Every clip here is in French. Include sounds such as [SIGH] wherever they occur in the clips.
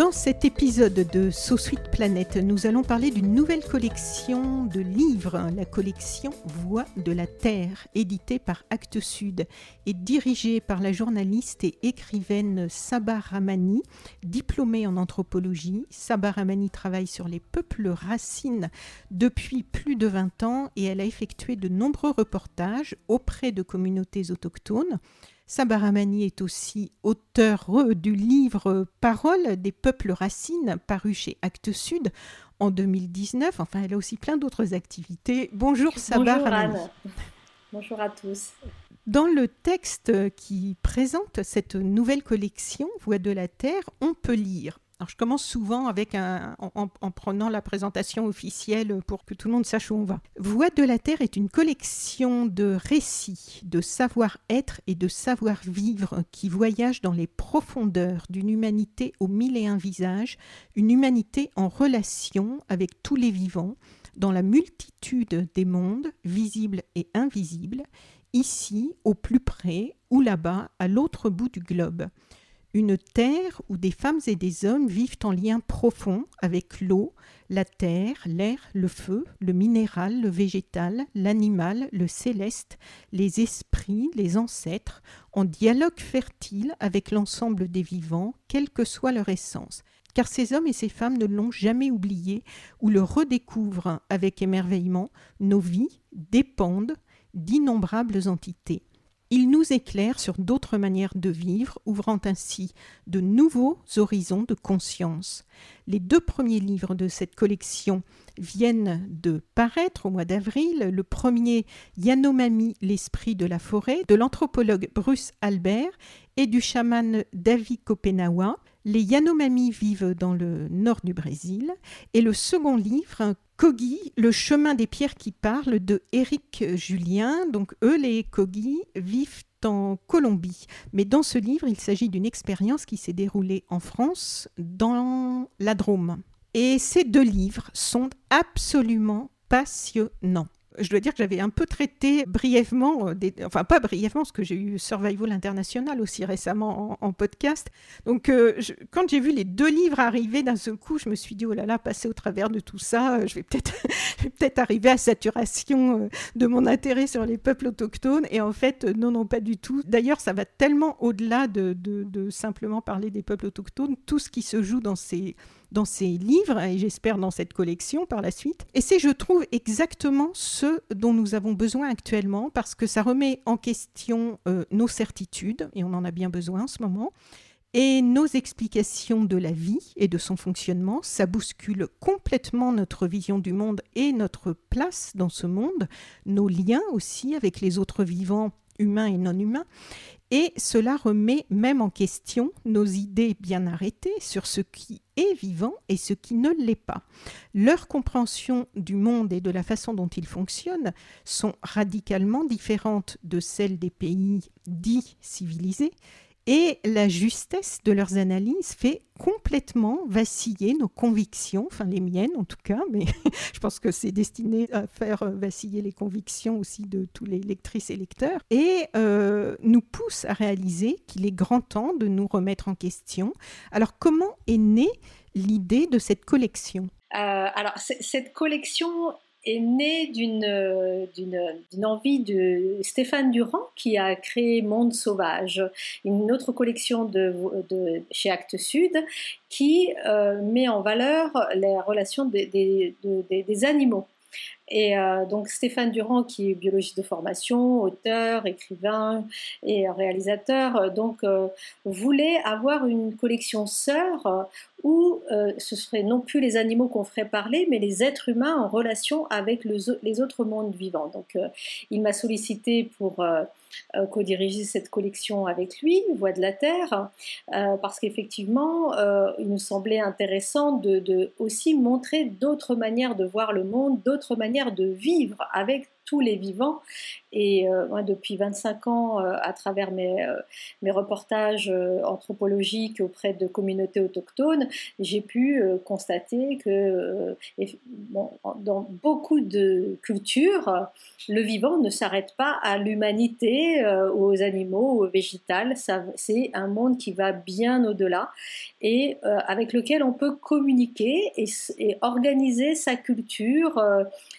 Dans cet épisode de So Sweet Planet, nous allons parler d'une nouvelle collection de livres, la collection Voix de la Terre, éditée par Actes Sud et dirigée par la journaliste et écrivaine Sabah Ramani, diplômée en anthropologie. Sabah Ramani travaille sur les peuples racines depuis plus de 20 ans et elle a effectué de nombreux reportages auprès de communautés autochtones. Sabaramani est aussi auteur du livre Paroles des peuples racines, paru chez Actes Sud en 2019. Enfin, elle a aussi plein d'autres activités. Bonjour Sabaramani. Bonjour Anne. Bonjour à tous. Dans le texte qui présente cette nouvelle collection, Voix de la Terre, on peut lire je commence souvent avec en, en, prenant la présentation officielle pour que tout le monde sache où on va. Voix de la Terre est une collection de récits, de savoir-être et de savoir-vivre qui voyagent dans les profondeurs d'une humanité aux mille et un visages, une humanité en relation avec tous les vivants, dans la multitude des mondes, visibles et invisibles, ici, au plus près, ou là-bas, à l'autre bout du globe une terre où des femmes et des hommes vivent en lien profond avec l'eau, la terre, l'air, le feu, le minéral, le végétal, l'animal, le céleste, les esprits, les ancêtres, en dialogue fertile avec l'ensemble des vivants, quelle que soit leur essence. Car ces hommes et ces femmes ne l'ont jamais oublié ou le redécouvrent avec émerveillement, nos vies dépendent d'innombrables entités. Il nous éclaire sur d'autres manières de vivre, ouvrant ainsi de nouveaux horizons de conscience. Les deux premiers livres de cette collection viennent de paraître au mois d'avril. Le premier, Yanomami, l'esprit de la forêt, de l'anthropologue Bruce Albert et du chaman David Kopenawa. Les Yanomami vivent dans le nord du Brésil. Et le second livre, Kogi, le chemin des pierres qui parlent de Éric Julien. Donc eux, les Kogi, vivent en Colombie. Mais dans ce livre, il s'agit d'une expérience qui s'est déroulée en France, dans la Drôme. Et ces deux livres sont absolument passionnants je dois dire que j'avais un peu traité brièvement, euh, enfin pas brièvement, parce que j'ai eu Survival International aussi récemment en, podcast. Donc euh, quand j'ai vu les deux livres arriver d'un seul coup, je me suis dit, oh là là, passer au travers de tout ça, euh, je vais peut-être [LAUGHS] peut arriver à saturation de mon intérêt sur les peuples autochtones. Et en fait, non, non, pas du tout. D'ailleurs, ça va tellement au-delà de, de, de simplement parler des peuples autochtones, tout ce qui se joue dans ces dans ces livres et j'espère dans cette collection par la suite. Et c'est, je trouve, exactement ce dont nous avons besoin actuellement parce que ça remet en question euh, nos certitudes et on en a bien besoin en ce moment. Et nos explications de la vie et de son fonctionnement, ça bouscule complètement notre vision du monde et notre place dans ce monde, nos liens aussi avec les autres vivants humains et non humains. Et cela remet même en question nos idées bien arrêtées sur ce qui est vivant et ce qui ne l'est pas. Leur compréhension du monde et de la façon dont il fonctionne sont radicalement différentes de celles des pays dits civilisés et la justesse de leurs analyses fait complètement vaciller nos convictions, enfin les miennes en tout cas, mais [LAUGHS] je pense que c'est destiné à faire vaciller les convictions aussi de tous les lectrices et lecteurs, et euh, nous pousse à réaliser qu'il est grand temps de nous remettre en question. Alors comment est née l'idée de cette collection? Euh, Alors cette collection est née d'une, envie de Stéphane Durand qui a créé Monde Sauvage, une autre collection de, chez Actes Sud qui euh, met en valeur les relations des animaux. Et euh, donc Stéphane Durand, qui est biologiste de formation, auteur, écrivain et réalisateur, euh, euh, voulait avoir une collection sœur où ce serait non plus les animaux qu'on ferait parler, mais les êtres humains en relation avec les autres mondes vivants. Donc il m'a sollicité pour co-diriger cette collection avec lui, Voix de la Terre, parce qu'effectivement, il nous semblait intéressant de aussi montrer d'autres manières de voir le monde, d'autres manières de vivre avec tous les vivants et euh, moi, depuis 25 ans, euh, à travers mes, euh, mes reportages anthropologiques auprès de communautés autochtones, j'ai pu constater que dans beaucoup de cultures, le vivant ne s'arrête pas à l'humanité, aux animaux, aux végétales. C'est un monde qui va bien au-delà et avec lequel on peut communiquer et, et organiser sa culture,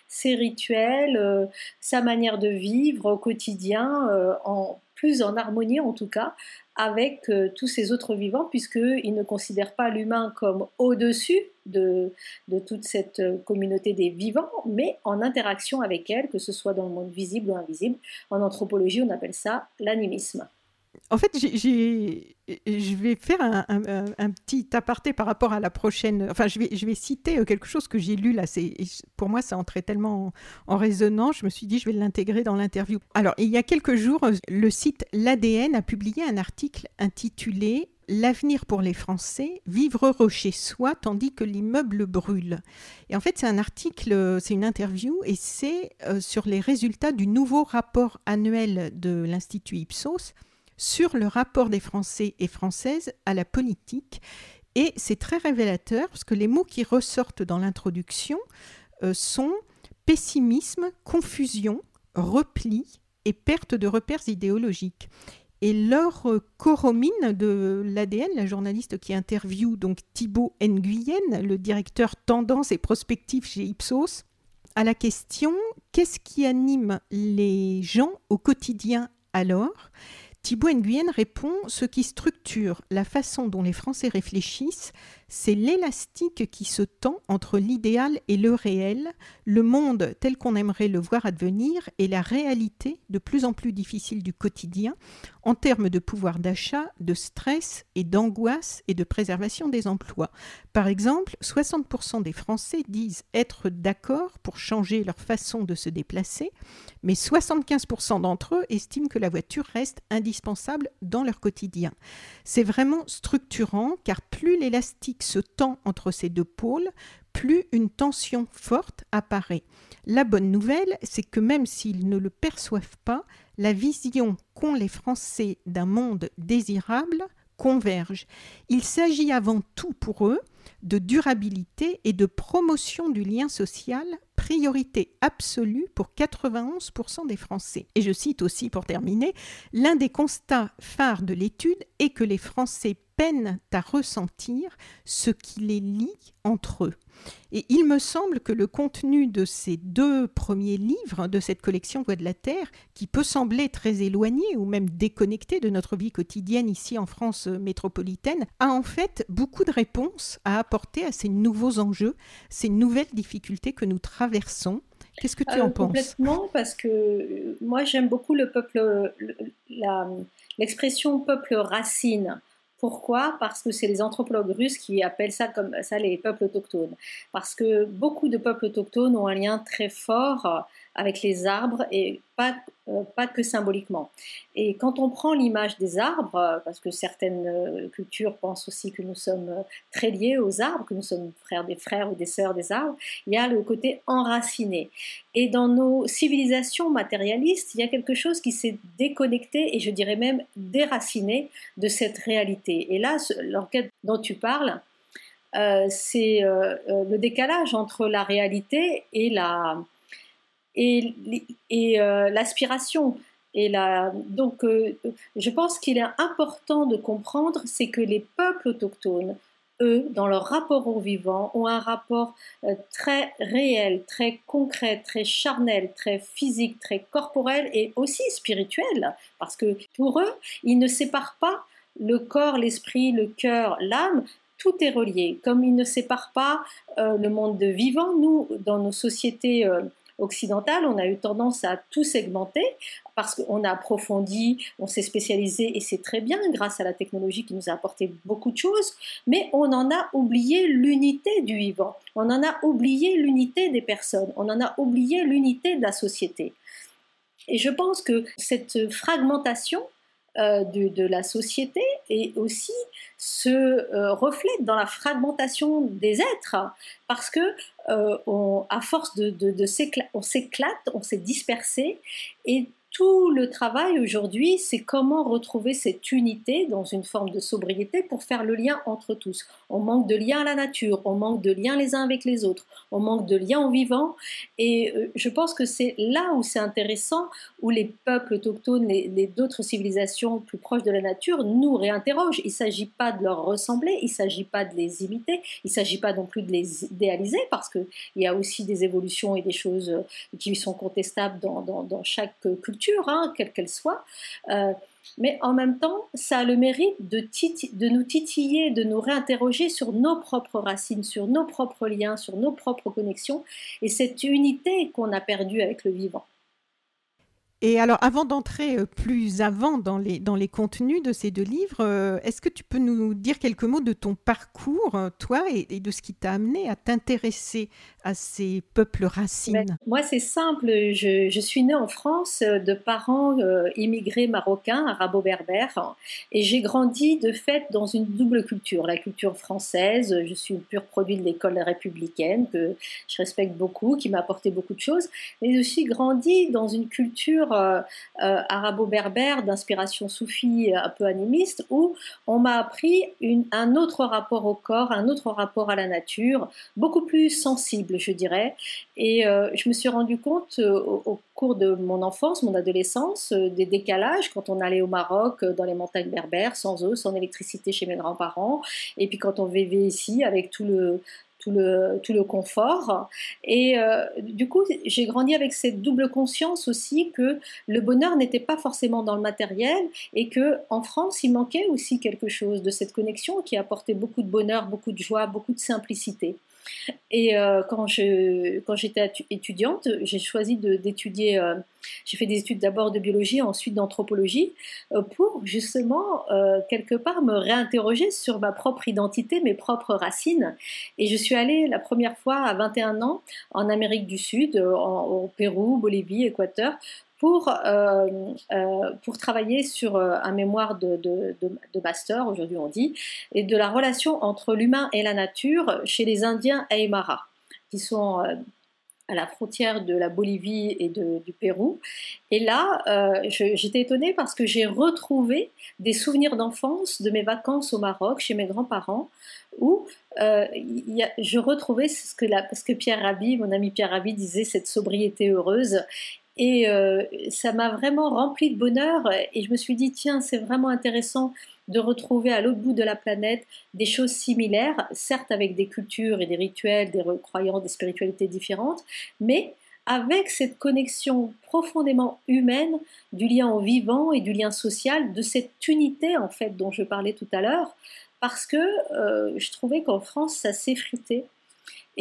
ses rituels, sa manière de vivre au quotidien euh, en plus en harmonie en tout cas avec euh, tous ces autres vivants, puisqu'ils ne considèrent pas l'humain comme au-dessus de, de, toute cette euh, communauté des vivants, mais en interaction avec elle, que ce soit dans le monde visible ou invisible. En anthropologie, on appelle ça l'animisme. En fait, je vais faire un, petit aparté par rapport à la prochaine. Enfin, je vais, citer euh, quelque chose que j'ai lu là. Pour moi, ça entrait tellement en, résonance. Je me suis dit, je vais l'intégrer dans l'interview. Alors, il y a quelques jours, le site L'ADN a publié un article intitulé L'avenir pour les Français, vivre heureux chez soi tandis que l'immeuble brûle. Et en fait, c'est un article, c'est une interview et c'est euh, sur les résultats du nouveau rapport annuel de l'Institut Ipsos sur le rapport des Français et Françaises à la politique. Et c'est très révélateur parce que les mots qui ressortent dans l'introduction euh, sont pessimisme, confusion, repli et perte de repères idéologiques. Et Laure Coromine de l'ADN, la journaliste qui interviewe donc Thibault Nguyen, le directeur tendance et prospective chez Ipsos, à la question qu'est-ce qui anime les gens au quotidien alors? Thibault Nguyen répond Ce qui structure la façon dont les Français réfléchissent, c'est l'élastique qui se tend entre l'idéal et le réel, le monde tel qu'on aimerait le voir advenir et la réalité de plus en plus difficile du quotidien en termes de pouvoir d'achat, de stress et d'angoisse et de préservation des emplois. Par exemple, 60% des Français disent être d'accord pour changer leur façon de se déplacer, mais 75% d'entre eux estiment que la voiture reste indispensable dans leur quotidien. C'est vraiment structurant car plus l'élastique se tend entre ces deux pôles, plus une tension forte apparaît. La bonne nouvelle, c'est que même s'ils ne le perçoivent pas, la vision qu'ont les Français d'un monde désirable converge. Il s'agit avant tout pour eux de durabilité et de promotion du lien social, priorité absolue pour 91% des Français. Et je cite aussi pour terminer, l'un des constats phares de l'étude est que les Français peinent à ressentir ce qui les lie entre eux. Et il me semble que le contenu de ces deux premiers livres de cette collection Voix de la Terre, qui peut sembler très éloigné ou même déconnecté de notre vie quotidienne ici en France métropolitaine, a en fait beaucoup de réponses à apporter à ces nouveaux enjeux, ces nouvelles difficultés que nous traversons. Qu'est-ce que tu en euh, penses? Complètement, parce que euh, moi j'aime beaucoup le peuple, l'expression peuple racine. Pourquoi? Parce que c'est les anthropologues russes qui appellent ça comme ça les peuples autochtones. Parce que beaucoup de peuples autochtones ont un lien très fort avec les arbres et pas, euh, pas que symboliquement. Et quand on prend l'image des arbres, parce que certaines euh, cultures pensent aussi que nous sommes euh, très liés aux arbres, que nous sommes frères des frères ou des sœurs des arbres, il y a le côté enraciné. Et dans nos civilisations matérialistes, il y a quelque chose qui s'est déconnecté et je dirais même déraciné de cette réalité. Et là, l'enquête dont tu parles, c'est le décalage entre la réalité et la, et, euh, l'aspiration. Et la, donc, euh, je pense qu'il est important de comprendre, c'est que les peuples autochtones, eux, dans leur rapport au vivant, ont un rapport euh, très réel, très concret, très charnel, très physique, très corporel et aussi spirituel, parce que pour eux, ils ne séparent pas le corps, l'esprit, le cœur, l'âme, tout est relié. Comme ils ne séparent pas le monde de vivant, nous, dans nos sociétés occidentale, on a eu tendance à tout segmenter parce qu'on a approfondi, on s'est spécialisé et c'est très bien grâce à la technologie qui nous a apporté beaucoup de choses, mais on en a oublié l'unité du vivant, on en a oublié l'unité des personnes, on en a oublié l'unité de la société. Et je pense que cette fragmentation euh, de, la société et aussi se euh, reflète dans la fragmentation des êtres. Parce que euh, à force de, de, on s'éclate, on s'est dispersé et tout le travail aujourd'hui, c'est comment retrouver cette unité dans une forme de sobriété pour faire le lien entre tous. On manque de lien à la nature, on manque de lien les uns avec les autres, on manque de lien au vivant. Et euh, je pense que c'est là où c'est intéressant, où les peuples autochtones, les, d'autres civilisations plus proches de la nature nous réinterrogent. Il ne s'agit pas de leur ressembler, il ne s'agit pas de les imiter, il ne s'agit pas non plus de les idéaliser, parce qu'il y a aussi des évolutions et des choses qui sont contestables dans chaque culture Hein, quelle qu'elle soit. Euh, mais en même temps, ça a le mérite de, de, nous titiller, de nous réinterroger sur nos propres racines, sur nos propres liens, sur nos propres connexions, et cette unité qu'on a perdue avec le vivant. Et alors, avant d'entrer euh, plus avant dans les, dans les contenus de ces deux livres, euh, est-ce que tu peux nous dire quelques mots de ton parcours, toi, et de ce qui t'a amené à t'intéresser à ces peuples racines? Ben, Moi, c'est simple. Je, suis née en France euh, de parents euh, immigrés marocains, arabo-berbères, et j'ai grandi de fait dans une double culture. La culture française, je suis pure produit de l'école républicaine, que je respecte beaucoup, qui m'a apporté beaucoup de choses, mais aussi grandi dans une culture euh, arabo-berbère d'inspiration soufie un peu animiste, où on m'a appris un autre rapport au corps, un autre rapport à la nature, beaucoup plus sensible je dirais. Et euh, je me suis rendu compte euh, au, cours de mon enfance, mon adolescence, euh, des décalages quand on allait au Maroc, dans les montagnes berbères, sans eau, sans électricité chez mes grands-parents, et puis quand on vivait ici avec tout le, tout le, tout le confort. Et du coup, j'ai grandi avec cette double conscience aussi que le bonheur n'était pas forcément dans le matériel et que en France, il manquait aussi quelque chose de cette connexion qui apportait beaucoup de bonheur, beaucoup de joie, beaucoup de simplicité. Et euh, quand, j'étais étudiante, j'ai choisi d'étudier, euh, j'ai fait des études d'abord de biologie, ensuite d'anthropologie, euh, pour justement, quelque part, me réinterroger sur ma propre identité, mes propres racines. Et je suis allée la première fois à 21 ans en Amérique du Sud, au Pérou, Bolivie, Équateur, pour, euh, euh, pour travailler sur euh, un mémoire de, de, de, master, aujourd'hui on dit, et de la relation entre l'humain et la nature chez les Indiens Aymara, qui sont à la frontière de la Bolivie et du Pérou. Et là, j'étais étonnée parce que j'ai retrouvé des souvenirs d'enfance de mes vacances au Maroc chez mes grands-parents, où je retrouvais ce que, la, ce que Pierre Rabhi, mon ami Pierre Rabhi, disait, cette sobriété heureuse. Et euh, ça m'a vraiment rempli de bonheur. Et je me suis dit, tiens, c'est vraiment intéressant de retrouver à l'autre bout de la planète des choses similaires, certes avec des cultures et des rituels, des croyances, des spiritualités différentes, mais avec cette connexion profondément humaine du lien au vivant et du lien social, de cette unité en fait dont je parlais tout à l'heure, parce que euh, je trouvais qu'en France ça s'effritait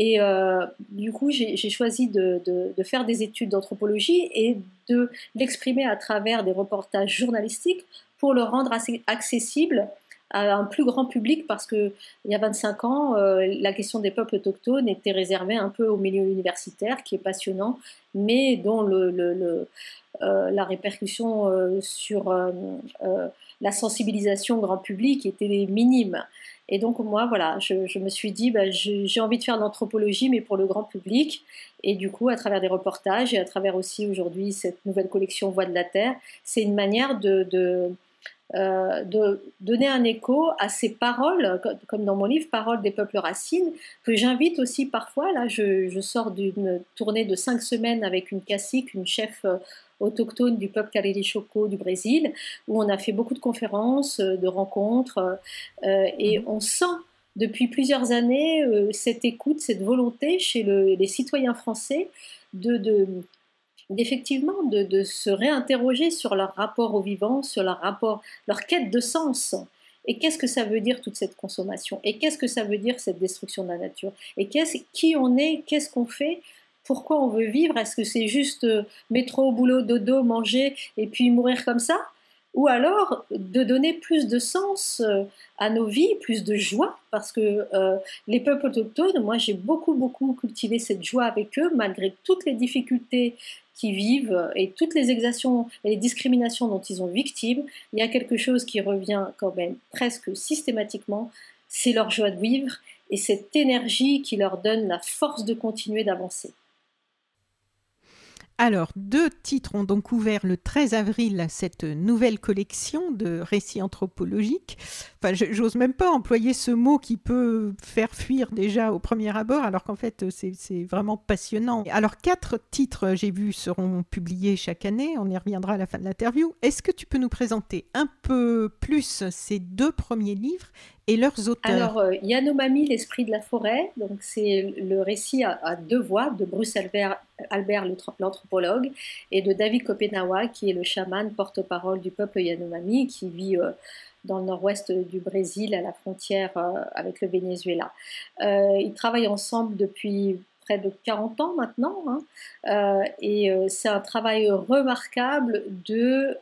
et euh, du coup, j'ai choisi de, faire des études d'anthropologie et de l'exprimer à travers des reportages journalistiques pour le rendre accessible à un plus grand public parce que il y a 25 ans, euh, la question des peuples autochtones était réservée un peu au milieu universitaire, qui est passionnant, mais dont euh, la répercussion sur la sensibilisation grand public était minime. Et donc moi, voilà, je, me suis dit, bah, j'ai envie de faire de l'anthropologie, mais pour le grand public. Et du coup, à travers des reportages et à travers aussi aujourd'hui cette nouvelle collection Voix de la Terre, c'est une manière de, euh, donner un écho à ces paroles, comme dans mon livre Paroles des peuples racines, que j'invite aussi parfois. Là, je, je sors d'une tournée de cinq semaines avec une cacique, une chef euh, autochtone du peuple Cariri Choco du Brésil, où on a fait beaucoup de conférences, euh, de rencontres, euh, et mhm. on sent depuis plusieurs années euh, cette écoute, cette volonté chez les citoyens français de, d'effectivement de, se réinterroger sur leur rapport au vivant, sur leur rapport, leur quête de sens. Et qu'est-ce que ça veut dire toute cette consommation? Et qu'est-ce que ça veut dire cette destruction de la nature? Et qu'est-ce, qui on est? Qu'est-ce qu'on fait? Pourquoi on veut vivre? Est-ce que c'est juste métro, boulot, dodo, manger et puis mourir comme ça? Ou alors de donner plus de sens euh, à nos vies, plus de joie, parce que euh, les peuples autochtones, moi j'ai beaucoup beaucoup cultivé cette joie avec eux, malgré toutes les difficultés qu'ils vivent et toutes les exactions et les discriminations dont ils sont victimes, il y a quelque chose qui revient quand même presque systématiquement, c'est leur joie de vivre et cette énergie qui leur donne la force de continuer d'avancer. Alors, deux titres ont donc ouvert le 13 avril cette nouvelle collection de récits anthropologiques. Enfin, j'ose même pas employer ce mot qui peut faire fuir déjà au premier abord, alors qu'en fait, c'est vraiment passionnant. Alors, quatre titres, j'ai vu, seront publiés chaque année. On y reviendra à la fin de l'interview. Est-ce que tu peux nous présenter un peu plus ces deux premiers livres et leurs auteurs? Alors, euh, Yanomami, l'esprit de la forêt, donc c'est le récit à, deux voix de Bruce Albert, Albert l'anthropologue et de David Kopenawa, qui est le chaman porte-parole du peuple Yanomami, qui vit euh, dans le nord-ouest du Brésil, à la frontière euh, avec le Venezuela. ils travaillent ensemble depuis près de 40 ans maintenant, hein. et c'est un travail remarquable de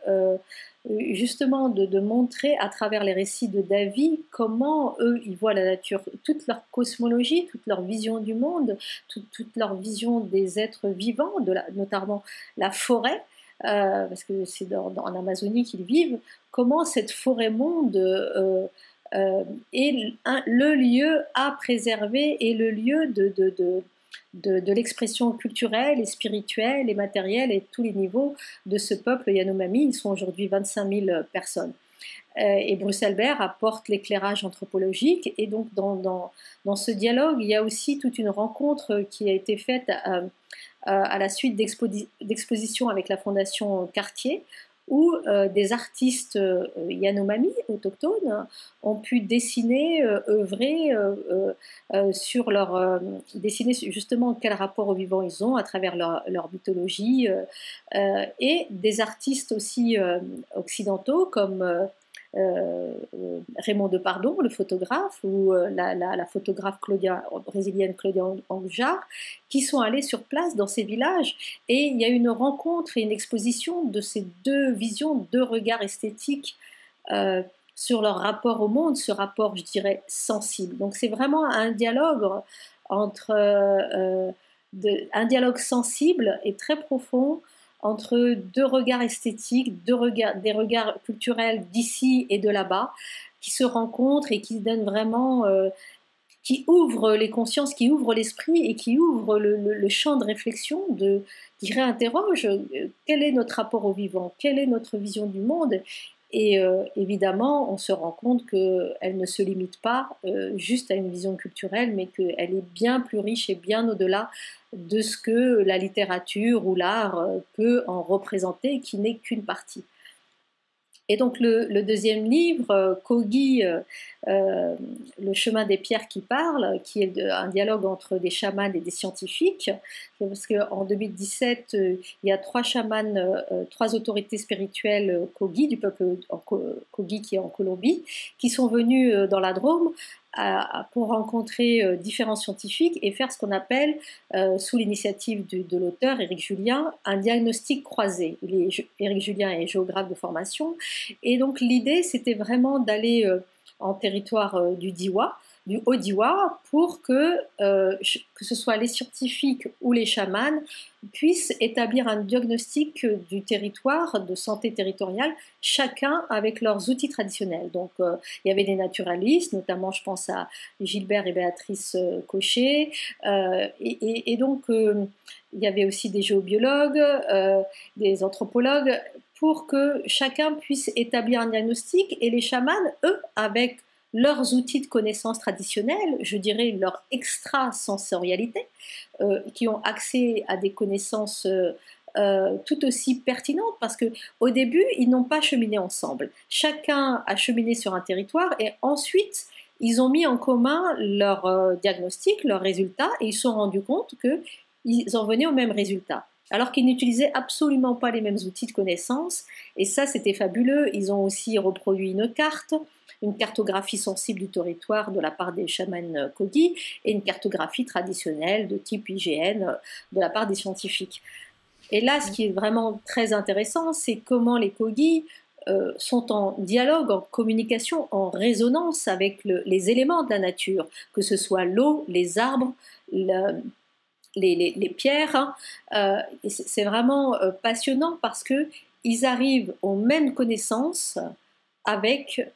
justement de, montrer à travers les récits de David comment eux, ils voient la nature, toute leur cosmologie, toute leur vision du monde, toute, leur vision des êtres vivants, de notamment la forêt, euh, parce que c'est en Amazonie qu'ils vivent, comment cette forêt-monde euh, euh, est le lieu à préserver et le lieu de, de de, l'expression culturelle et spirituelle et matérielle et tous les niveaux de ce peuple Yanomami. Ils sont aujourd'hui 25 000 personnes. Euh, et Bruce Albert apporte l'éclairage anthropologique. Et donc, dans, dans, ce dialogue, il y a aussi toute une rencontre qui a été faite à, à la suite d'expositions avec la Fondation Cartier, où euh, des artistes euh, Yanomami autochtones ont pu dessiner, euh, œuvrer sur leur dessiner justement quel rapport au vivant ils ont à travers leur, leur mythologie et des artistes aussi occidentaux comme Raymond Depardon, le photographe, ou euh, la, photographe Claudia, brésilienne Claudia Angujar, qui sont allés sur place dans ces villages. Et il y a une rencontre et une exposition de ces deux visions, deux regards esthétiques euh, sur leur rapport au monde, ce rapport, je dirais, sensible. Donc c'est vraiment un dialogue entre un dialogue sensible et très profond entre deux regards esthétiques, des regards culturels d'ici et de là-bas, qui se rencontrent et qui donnent vraiment, euh, qui ouvrent les consciences, qui ouvrent l'esprit et qui ouvrent le, champ de réflexion, qui réinterroge euh, quel est notre rapport au vivant, quelle est notre vision du monde. Et euh, évidemment, on se rend compte qu'elle ne se limite pas juste à une vision culturelle, mais qu'elle est bien plus riche et bien au-delà de ce que la littérature ou l'art euh, peut en représenter, qui n'est qu'une partie. Et donc le, deuxième livre, euh, Kogi, euh, Le chemin des pierres qui parle, qui est un dialogue entre des chamans et des scientifiques, parce qu'en 2017, il y a trois chamans, trois autorités spirituelles Kogi, du peuple Kogi qui est en Colombie, qui sont venus dans la Drôme pour rencontrer euh, différents scientifiques et faire ce qu'on appelle, euh, sous l'initiative de, l'auteur Éric Julien, un diagnostic croisé. Éric Julien est géographe de formation et donc l'idée c'était vraiment d'aller euh, en territoire du Diwa du Haut-Diwa pour que, euh, que ce soit les scientifiques ou les chamans puissent établir un diagnostic du territoire, de santé territoriale, chacun avec leurs outils traditionnels. Donc euh, il y avait des naturalistes, notamment je pense à Gilbert et Béatrice euh, Cochet, et, et, donc il y avait aussi des géobiologues, des anthropologues, pour que chacun puisse établir un diagnostic et les chamans, eux, avec leurs outils de connaissance traditionnels, je dirais leur extrasensorialité, euh, qui ont accès à des connaissances euh, euh, tout aussi pertinentes parce que au début ils n'ont pas cheminé ensemble. Chacun a cheminé sur un territoire et ensuite ils ont mis en commun leur diagnostic, leurs résultats et ils se sont rendus compte qu'ils en venaient au même résultat. Alors qu'ils n'utilisaient absolument pas les mêmes outils de connaissance. Et ça, c'était fabuleux. Ils ont aussi reproduit une carte, une cartographie sensible du territoire de la part des chamans Kogi et une cartographie traditionnelle de type IGN de la part des scientifiques. Et là, ce qui est vraiment très intéressant, c'est comment les Kogi euh, sont en dialogue, en communication, en résonance avec les éléments de la nature, que ce soit l'eau, les arbres, les, pierres. Hein. Euh, c'est vraiment euh, passionnant parce que ils arrivent aux mêmes connaissances avec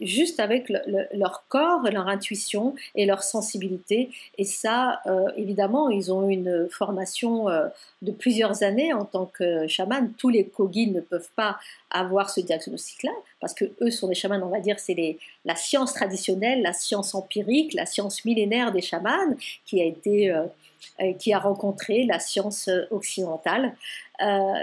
juste avec leur corps, leur intuition et leur sensibilité. Et ça, euh, évidemment, ils ont une formation euh, de plusieurs années en tant que chaman. Tous les kogis ne peuvent pas avoir ce diagnostic-là, parce que eux sont des chamans, on va dire, c'est la science traditionnelle, la science empirique, la science millénaire des chamans qui a été euh, qui a rencontré la science occidentale.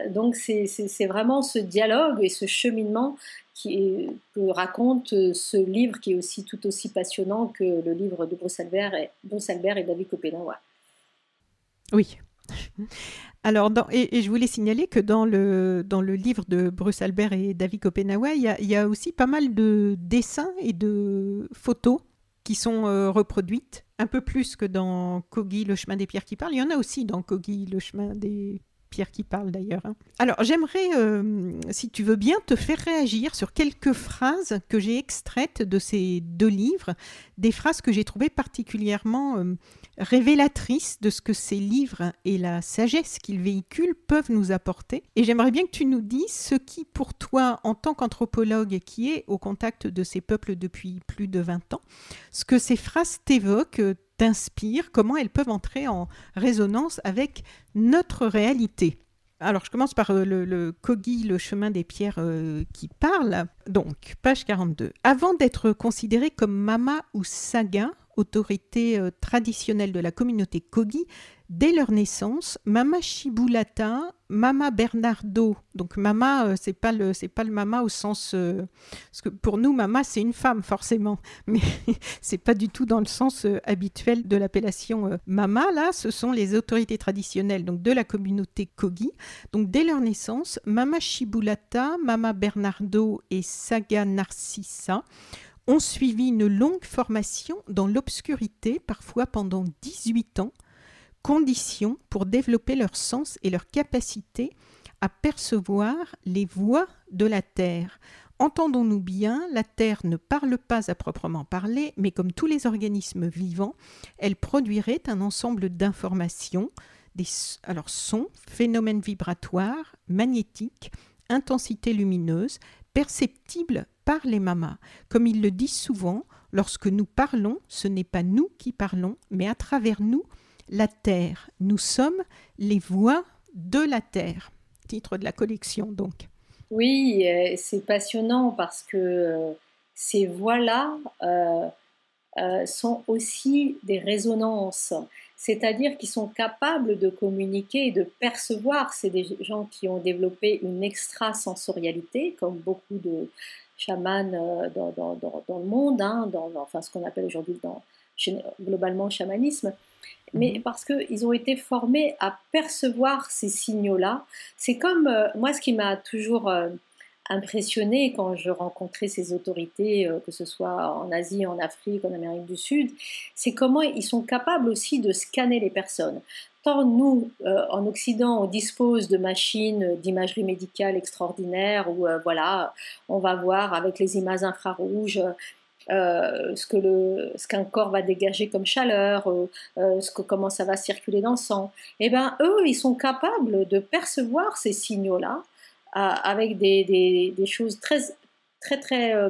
donc c'est vraiment ce dialogue et ce cheminement qui que raconte euh, ce livre qui est aussi tout aussi passionnant que le livre de Bruce Albert et, David Kopenawa. Oui. [LAUGHS] Alors, et, je voulais signaler que dans le, dans le livre de Bruce Albert et David Kopenawa, il y, a, aussi pas mal de dessins et de photos qui sont euh, reproduites, un peu plus que dans Kogi, le chemin des pierres qui parle. Il y en a aussi dans Kogi, le chemin des Pierre qui parle d'ailleurs. Hein. Alors j'aimerais, euh, si tu veux bien, te faire réagir sur quelques phrases que j'ai extraites de ces deux livres, des phrases que j'ai trouvées particulièrement euh, révélatrices de ce que ces livres et la sagesse qu'ils véhiculent peuvent nous apporter. Et j'aimerais bien que tu nous dises ce qui, pour toi, en tant qu'anthropologue qui est au contact de ces peuples depuis plus de 20 ans, ce que ces phrases t'évoquent, t'inspirent, comment elles peuvent entrer en résonance avec notre réalité. Alors, je commence par euh, le, Kogi, le chemin des pierres euh, qui parle. Donc, page 42. Avant d'être considéré comme Mama ou Saga, autorité euh, traditionnelle de la communauté Kogi, dès leur naissance, Mama Shibulata, Mama Bernardo, donc Mama, euh, c'est pas le c'est pas le Mama au sens euh, parce que pour nous Mama c'est une femme forcément, [LAUGHS] mais c'est pas du tout dans le sens habituel de l'appellation Mama. Là, ce sont les autorités traditionnelles donc de la communauté Kogi. Donc dès leur naissance, Mama Shibulata, Mama Bernardo et Saga Narcissa ont suivi une longue formation dans l'obscurité, parfois pendant 18 ans, condition pour développer leur sens et leur capacité à percevoir les voix de la Terre. Entendons-nous bien, la Terre ne parle pas à proprement parler, mais comme tous les organismes vivants, elle produirait un ensemble d'informations, des alors sons, phénomènes vibratoires, magnétiques, intensité lumineuse, perceptibles par les mamas. Comme ils le disent souvent, lorsque nous parlons, ce n'est pas nous qui parlons, mais à travers nous, la Terre. Nous sommes les voix de la Terre. Titre de la collection donc. Oui, euh, c'est passionnant parce que euh, ces voix-là euh, sont aussi des résonances c'est-à-dire qu'ils sont capables de communiquer et de percevoir. C'est des gens qui ont développé une extrasensorialité, comme beaucoup de chamans dans, le monde, hein, dans, enfin ce qu'on appelle aujourd'hui globalement le chamanisme, mais mhm. parce qu'ils ont été formés à percevoir ces signaux-là. C'est comme, euh, moi, ce qui m'a toujours euh, impressionné quand je rencontrais ces autorités, euh, que ce soit en Asie, en Afrique, en Amérique du Sud, c'est comment ils sont capables aussi de scanner les personnes. Tant nous, en Occident, on dispose de machines d'imagerie médicale extraordinaires où, voilà, on va voir avec les images infrarouges ce que le, ce qu'un corps va dégager comme chaleur, ce que comment ça va circuler dans le sang. Eh ben eux, ils sont capables de percevoir ces signaux-là avec des, choses très, très, très euh,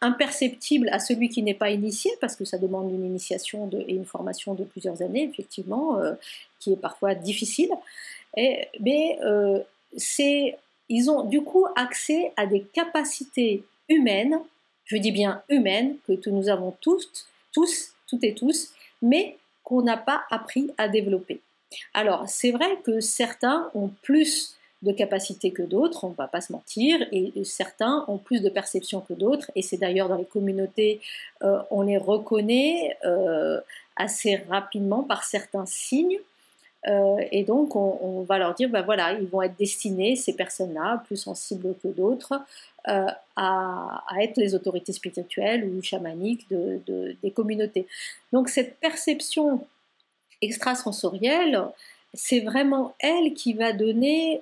imperceptibles à celui qui n'est pas initié, parce que ça demande une initiation et une formation de plusieurs années, effectivement, euh, qui est parfois difficile. Et, mais euh, ils ont du coup accès à des capacités humaines, je dis bien humaines, que nous avons tous, tous, toutes et tous, mais qu'on n'a pas appris à développer. Alors, c'est vrai que certains ont plus de capacités que d'autres, on ne va pas se mentir, et, certains ont plus de perception que d'autres, et c'est d'ailleurs dans les communautés, euh, on les reconnaît euh, assez rapidement par certains signes. et donc, on, va leur dire, ben voilà, ils vont être destinés, ces personnes-là, plus sensibles que d'autres, à, être les autorités spirituelles ou chamaniques des communautés. Donc, cette perception extrasensorielle, c'est vraiment elle qui va donner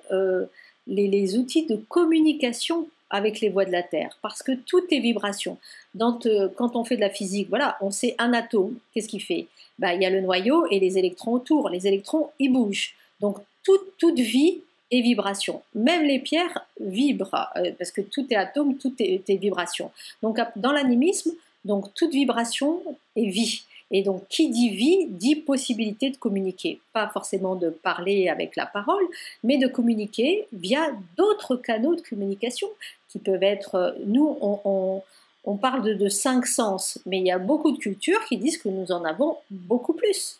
les, outils de communication avec les voies de la Terre, parce que tout est vibration. Euh, quand on fait de la physique, voilà, on sait un atome, qu'est-ce qu'il fait? Bah, Il y a le noyau et les électrons autour. Les électrons, ils bougent. Donc toute, toute vie est vibration. Même les pierres vibrent, euh, parce que tout est atome, tout est, est vibration. Donc dans l'animisme, donc toute vibration est vie. Et donc, qui dit vie dit possibilité de communiquer. Pas forcément de parler avec la parole, mais de communiquer via d'autres canaux de communication qui peuvent être. Euh, nous, on, parle de, cinq sens, mais il y a beaucoup de cultures qui disent que nous en avons beaucoup plus.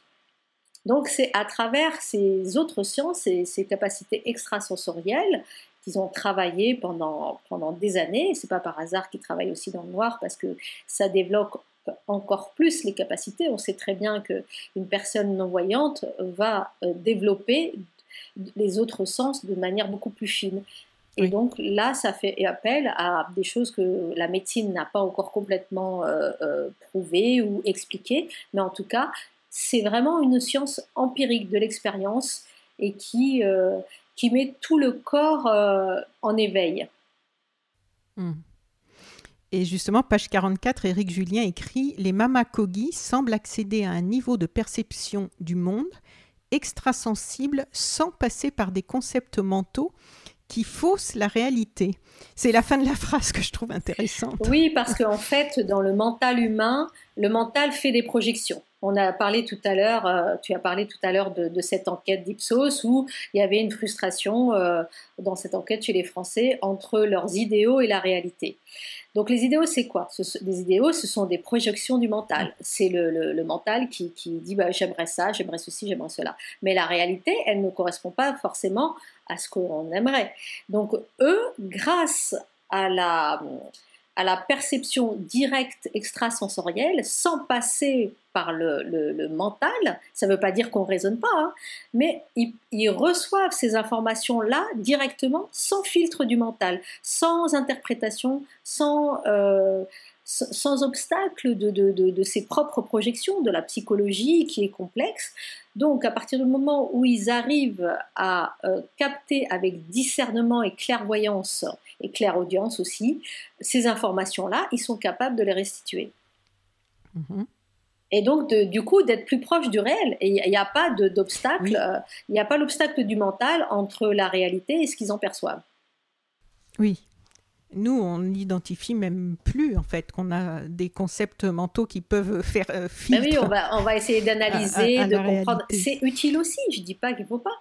Donc, c'est à travers ces autres sciences et ces capacités extrasensorielles qu'ils ont travaillé pendant, pendant des années. C'est pas par hasard qu'ils travaillent aussi dans le noir parce que ça développe encore plus les capacités. On sait très bien qu'une personne non-voyante va euh, développer les autres sens de manière beaucoup plus fine. Et donc là, ça fait appel à des choses que la médecine n'a pas encore complètement euh, euh, prouvées ou expliquées, mais en tout cas, c'est vraiment une science empirique de l'expérience et qui, qui met tout le corps en éveil. Hmm. Et justement, page 44, Éric Julien écrit Les Mamakogi semblent accéder à un niveau de perception du monde extrasensible sans passer par des concepts mentaux qui faussent la réalité. C'est la fin de la phrase que je trouve intéressante. Oui, parce qu'en fait, dans le mental humain, le mental fait des projections. On a parlé tout à l'heure, euh, tu as parlé tout à l'heure de, cette enquête d'Ipsos où il y avait une frustration euh, dans cette enquête chez les Français entre leurs idéaux et la réalité. Donc les idéaux, c'est quoi? Les idéaux, ce sont des projections du mental. C'est le, mental qui, dit bah, j'aimerais ça, j'aimerais ceci, j'aimerais cela. Mais la réalité, elle ne correspond pas forcément à ce qu'on aimerait. Donc eux, grâce à la, à la perception directe extrasensorielle sans passer par le, mental. Ça ne veut pas dire qu'on ne raisonne pas, hein, mais ils, reçoivent ces informations-là directement sans filtre du mental, sans interprétation, sans, euh, sans obstacle de, de, ses propres projections, de la psychologie qui est complexe. Donc à partir du moment où ils arrivent à euh, capter avec discernement et clairvoyance, et clairaudience aussi, ces informations-là, ils sont capables de les restituer. Mm-hmm. Et donc, du coup, d'être plus proche du réel. Et il n'y a pas d'obstacle, euh, il n'y a pas l'obstacle du mental entre la réalité et ce qu'ils en perçoivent. Oui, nous, on n'identifie même plus, en fait, qu'on a des concepts mentaux qui peuvent [LAUGHS] faire euh, ben oui, on va, on va essayer d'analyser, de comprendre. C'est utile aussi, je ne dis pas qu'il ne faut pas.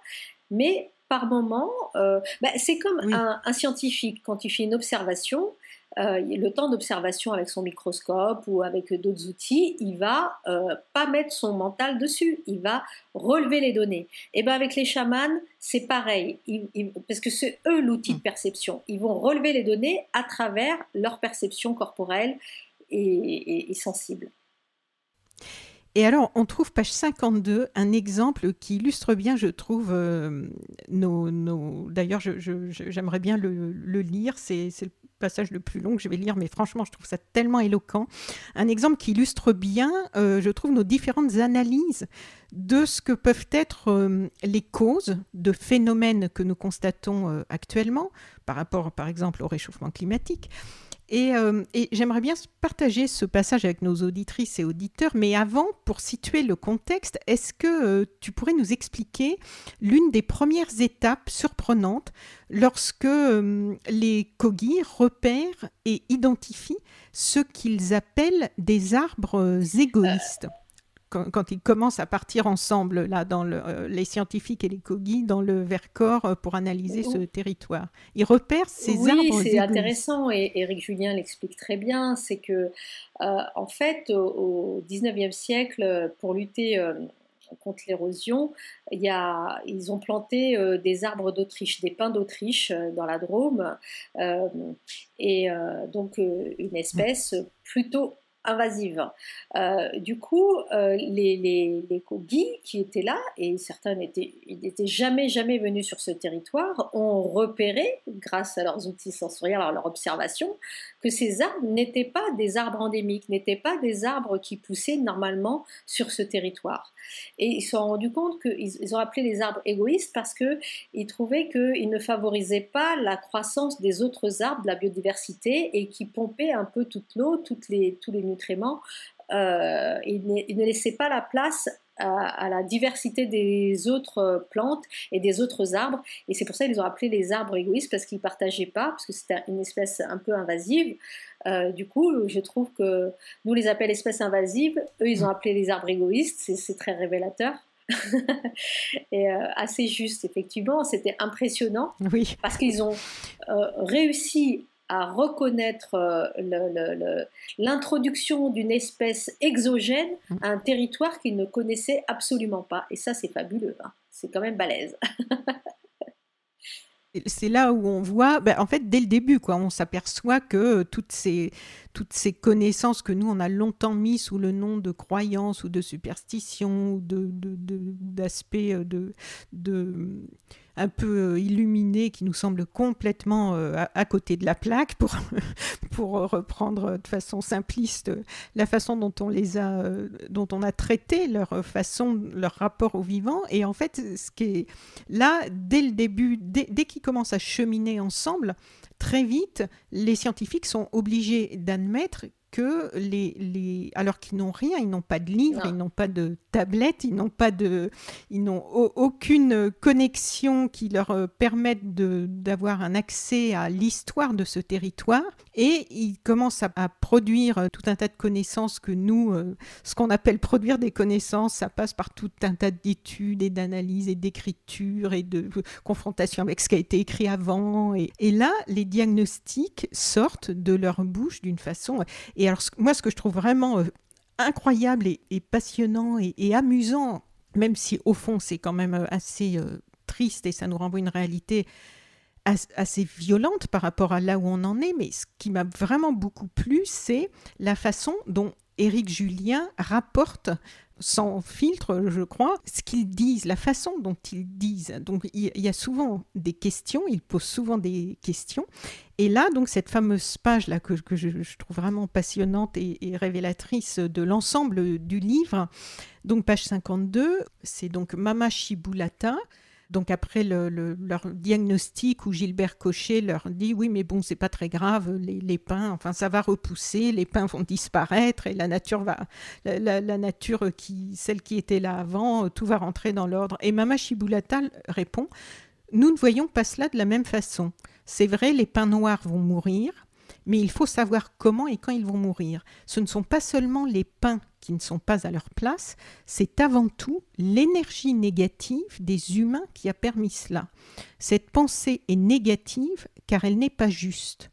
Mais par moment, euh, ben, c'est comme un, un, scientifique, quand il fait une observation, euh, le temps d'observation avec son microscope ou avec d'autres outils, il va euh, pas mettre son mental dessus, il va relever les données. Et ben avec les chamans, c'est pareil, parce que c'est eux l'outil de perception. Ils vont relever les données à travers leur perception corporelle et, sensible. Et alors, on trouve page 52 un exemple qui illustre bien, je trouve, euh, nos, D'ailleurs, j'aimerais bien le, le lire. C'est le passage le plus long que je vais lire, mais franchement, je trouve ça tellement éloquent. Un exemple qui illustre bien, euh, je trouve, nos différentes analyses de ce que peuvent être euh, les causes de phénomènes que nous constatons euh, actuellement, par rapport, par exemple, au réchauffement climatique, euh, et, j'aimerais bien partager ce passage avec nos auditrices et auditeurs, mais avant, pour situer le contexte, est-ce que euh, tu pourrais nous expliquer l'une des premières étapes surprenantes lorsque euh, les Kogi repèrent et identifient ce qu'ils appellent des arbres égoïstes? Quand, ils commencent à partir ensemble, là, dans euh, les scientifiques et les cogis, dans le Vercors euh, pour analyser ce territoire. Ils repèrent ces oui, arbres. Oui, c'est intéressant et Éric Julien l'explique très bien. C'est que, euh, en fait, au, 19e siècle, pour lutter contre l'érosion, ils ont planté des arbres d'Autriche, des pins d'Autriche dans la Drôme, et donc une espèce plutôt invasive. Euh, du coup, euh, les, les, qui étaient là, et certains n'étaient jamais, jamais venus sur ce territoire, ont repéré, grâce à leurs outils sensoriels, à leur observation, que ces arbres n'étaient pas des arbres endémiques, n'étaient pas des arbres qui poussaient normalement sur ce territoire. Et ils se sont rendus compte qu'ils ils ont appelé les arbres égoïstes parce qu'ils trouvaient qu'ils ne favorisaient pas la croissance des autres arbres, de la biodiversité, et qui pompaient un peu toute l'eau, tous les nutriments. Euh, ils, ne, laissaient pas la place à, la diversité des autres plantes et des autres arbres. Et c'est pour ça qu'ils ont appelé les arbres égoïstes, parce qu'ils ne partageaient pas, parce que c'était une espèce un peu invasive. Euh, du coup, je trouve que nous les appelle espèces invasives, eux ils ont appelé les arbres égoïstes, c'est très révélateur. [LAUGHS] et euh, assez juste, effectivement, c'était impressionnant oui. parce qu'ils ont euh, réussi à reconnaître l'introduction d'une espèce exogène mm. à un territoire qu'ils ne connaissaient absolument pas. Et ça, c'est fabuleux. Hein. C'est quand même balèze. [LAUGHS] c'est là où on voit, ben, en fait, dès le début, quoi, on s'aperçoit que toutes ces, toutes ces connaissances que nous, on a longtemps mis sous le nom de croyances ou de superstitions ou d'aspects de, de, de, un peu euh, illuminés qui nous semblent complètement euh, à, côté de la plaque, pour, [LAUGHS] pour reprendre de façon simpliste la façon dont on les a, euh, dont on a traité leur façon, leur rapport au vivant. Et en fait, ce qui est là, dès le début, dès, dès qu'ils commencent à cheminer ensemble, très vite, les scientifiques sont obligés d'admettre que les, les alors qu'ils n'ont rien, ils n'ont pas de livre, ils n'ont pas de tablette, ils n'ont pas de, ils n'ont aucune connexion qui leur euh, permette d'avoir un accès à l'histoire de ce territoire, et ils commencent à, produire euh, tout un tas de connaissances que nous, euh, ce qu'on appelle produire des connaissances, ça passe par tout un tas d'études et d'analyses et d'écriture et de confrontation avec ce qui a été écrit avant, et, et là, les diagnostics sortent de leur bouche d'une façon et alors, moi, ce que je trouve vraiment euh, incroyable et, passionnant et, amusant, même si au fond c'est quand même euh, assez euh, triste et ça nous renvoie une réalité assez violente par rapport à là où on en est, mais ce qui m'a vraiment beaucoup plu, c'est la façon dont Éric Julien rapporte sans filtre, je crois, ce qu'ils disent, la façon dont ils disent. Donc il y a souvent des questions, ils posent souvent des questions. Et là, donc cette fameuse page-là que, je, trouve vraiment passionnante et, et révélatrice de l'ensemble du livre, donc page 52, c'est donc Mama Shibulata, donc après leur diagnostic où Gilbert Cochet leur dit oui mais bon c'est pas très grave les, les, pins enfin ça va repousser les pins vont disparaître et la nature va la, nature qui celle qui était là avant tout va rentrer dans l'ordre et Mama Shibulata répond nous ne voyons pas cela de la même façon c'est vrai les pins noirs vont mourir mais il faut savoir comment et quand ils vont mourir. Ce ne sont pas seulement les pins qui ne sont pas à leur place, c'est avant tout l'énergie négative des humains qui a permis cela. Cette pensée est négative car elle n'est pas juste.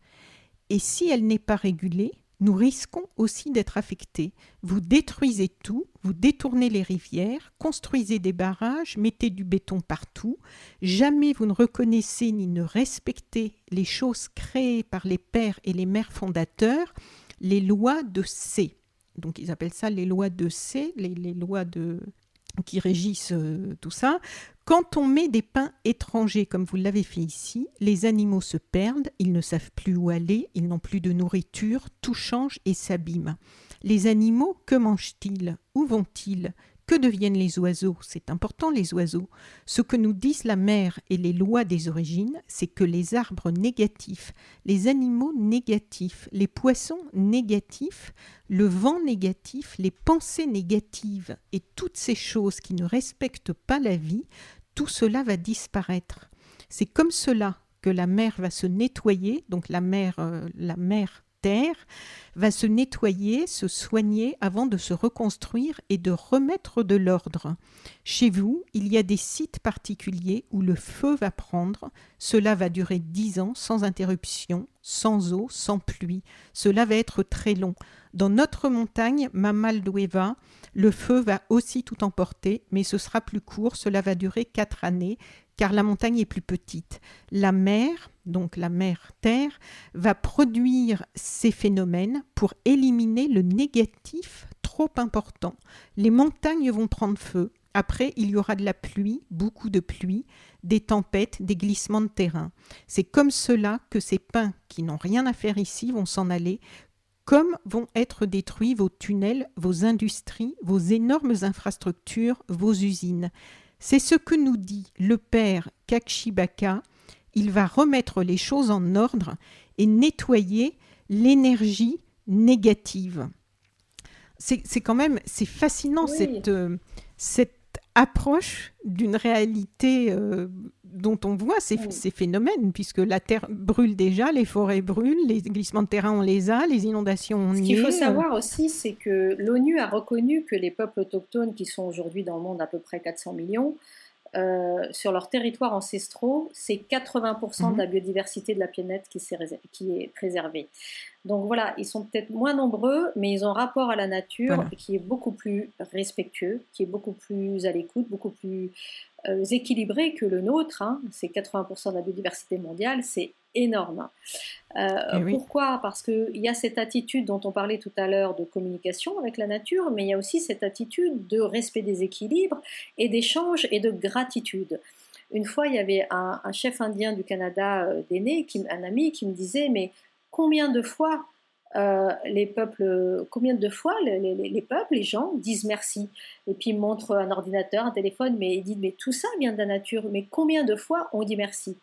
Et si elle n'est pas régulée, nous risquons aussi d'être affectés. Vous détruisez tout, vous détournez les rivières, construisez des barrages, mettez du béton partout, jamais vous ne reconnaissez ni ne respectez les choses créées par les pères et les mères fondateurs, les lois de C. Donc ils appellent ça les lois de C, les, lois de qui régissent euh, tout ça. Quand on met des pains étrangers, comme vous l'avez fait ici, les animaux se perdent, ils ne savent plus où aller, ils n'ont plus de nourriture, tout change et s'abîme. Les animaux, que mangent-ils? Où vont-ils? Que deviennent les oiseaux? C'est important les oiseaux. Ce que nous disent la mer et les lois des origines, c'est que les arbres négatifs, les animaux négatifs, les poissons négatifs, le vent négatif, les pensées négatives et toutes ces choses qui ne respectent pas la vie, tout cela va disparaître. C'est comme cela que la mer va se nettoyer, donc la mer, euh, la mer va se nettoyer, se soigner avant de se reconstruire et de remettre de l'ordre. Chez vous, il y a des sites particuliers où le feu va prendre. Cela va durer dix ans sans interruption. sans eau, sans pluie. Cela va être très long. Dans notre montagne, Mamaldueva, le feu va aussi tout emporter, mais ce sera plus court, cela va durer quatre années, car la montagne est plus petite. La mer, donc la mer Terre, va produire ces phénomènes pour éliminer le négatif trop important. Les montagnes vont prendre feu. Après, il y aura de la pluie, beaucoup de pluie, des tempêtes, des glissements de terrain. C'est comme cela que ces pins qui n'ont rien à faire ici vont s'en aller, comme vont être détruits vos tunnels, vos industries, vos énormes infrastructures, vos usines. C'est ce que nous dit le père Kakshibaka. Il va remettre les choses en ordre et nettoyer l'énergie négative. C'est quand même c'est fascinant cette, euh, cette approche d'une réalité euh, dont on voit ces, phénomènes, puisque la terre brûle déjà, les forêts brûlent, les glissements de terrain, on les a, les inondations, on Ce qu'il faut savoir aussi, c'est que l'ONU a reconnu que les peuples autochtones, qui sont aujourd'hui dans le monde à peu près 400 millions, euh, sur leurs territoires ancestraux, c'est 80% de la mhm. biodiversité de la planète qui, qui est préservée. Donc voilà, ils sont peut-être moins nombreux, mais ils ont un rapport à la nature qui est beaucoup plus respectueux, qui est beaucoup plus à l'écoute, beaucoup plus euh, équilibré que le nôtre. Hein. C'est 80% de la biodiversité mondiale, c'est énorme. Euh, eh pourquoi? Parce qu'il y a cette attitude dont on parlait tout à l'heure de communication avec la nature, mais il y a aussi cette attitude de respect des équilibres et d'échange et de gratitude. Une fois, il y avait un, chef indien du Canada euh, d'aîné, un ami, qui me disait, mais combien de fois euh, les peuples, combien de fois les, peuples, les gens disent merci Et puis ils montrent un ordinateur, un téléphone, mais ils disent mais tout ça vient de la nature. Mais combien de fois on dit merci?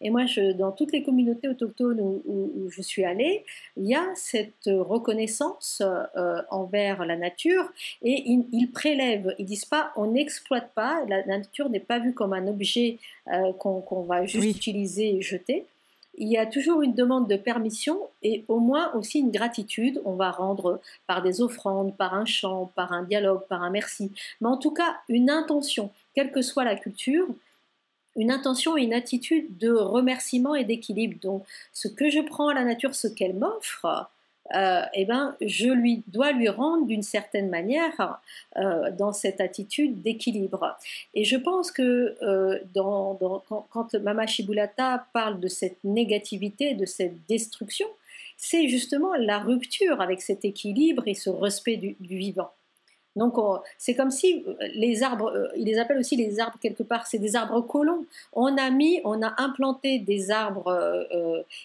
Et moi, je, dans toutes les communautés autochtones où, je suis allée, il y a cette reconnaissance euh, envers la nature et ils, prélèvent. Ils disent pas on n'exploite pas. La nature n'est pas vue comme un objet euh, qu'on va juste utiliser et jeter il y a toujours une demande de permission et au moins aussi une gratitude. On va rendre par des offrandes, par un chant, par un dialogue, par un merci. Mais en tout cas, une intention, quelle que soit la culture, une intention et une attitude de remerciement et d'équilibre. Donc, ce que je prends à la nature, ce qu'elle m'offre, euh, eh ben, je lui dois lui rendre d'une certaine manière euh, dans cette attitude d'équilibre. Et je pense que euh, dans, quand, Mama Shibulata parle de cette négativité, de cette destruction, c'est justement la rupture avec cet équilibre et ce respect du, vivant. Donc c'est comme si les arbres, il les appelle aussi les arbres quelque part, c'est des arbres colons. On a mis, on a implanté des arbres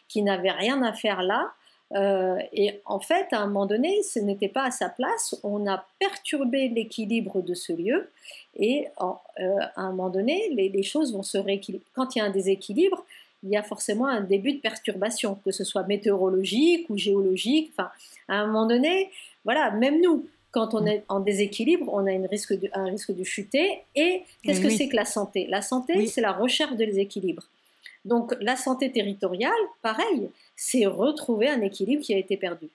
qui n'avaient rien à faire là, euh, et en fait, à un moment donné, ce n'était pas à sa place. On a perturbé l'équilibre de ce lieu. Et euh, à un moment donné, les, choses vont se rééquilibrer. Quand il y a un déséquilibre, il y a forcément un début de perturbation, que ce soit météorologique ou géologique. Enfin, à un moment donné, voilà, même nous, quand on est en déséquilibre, on a une risque de, un risque de chuter. Et qu'est-ce que c'est que la santé? La santé, c'est la recherche de l'équilibre. Donc la santé territoriale, pareil, c'est retrouver un équilibre qui a été perdu.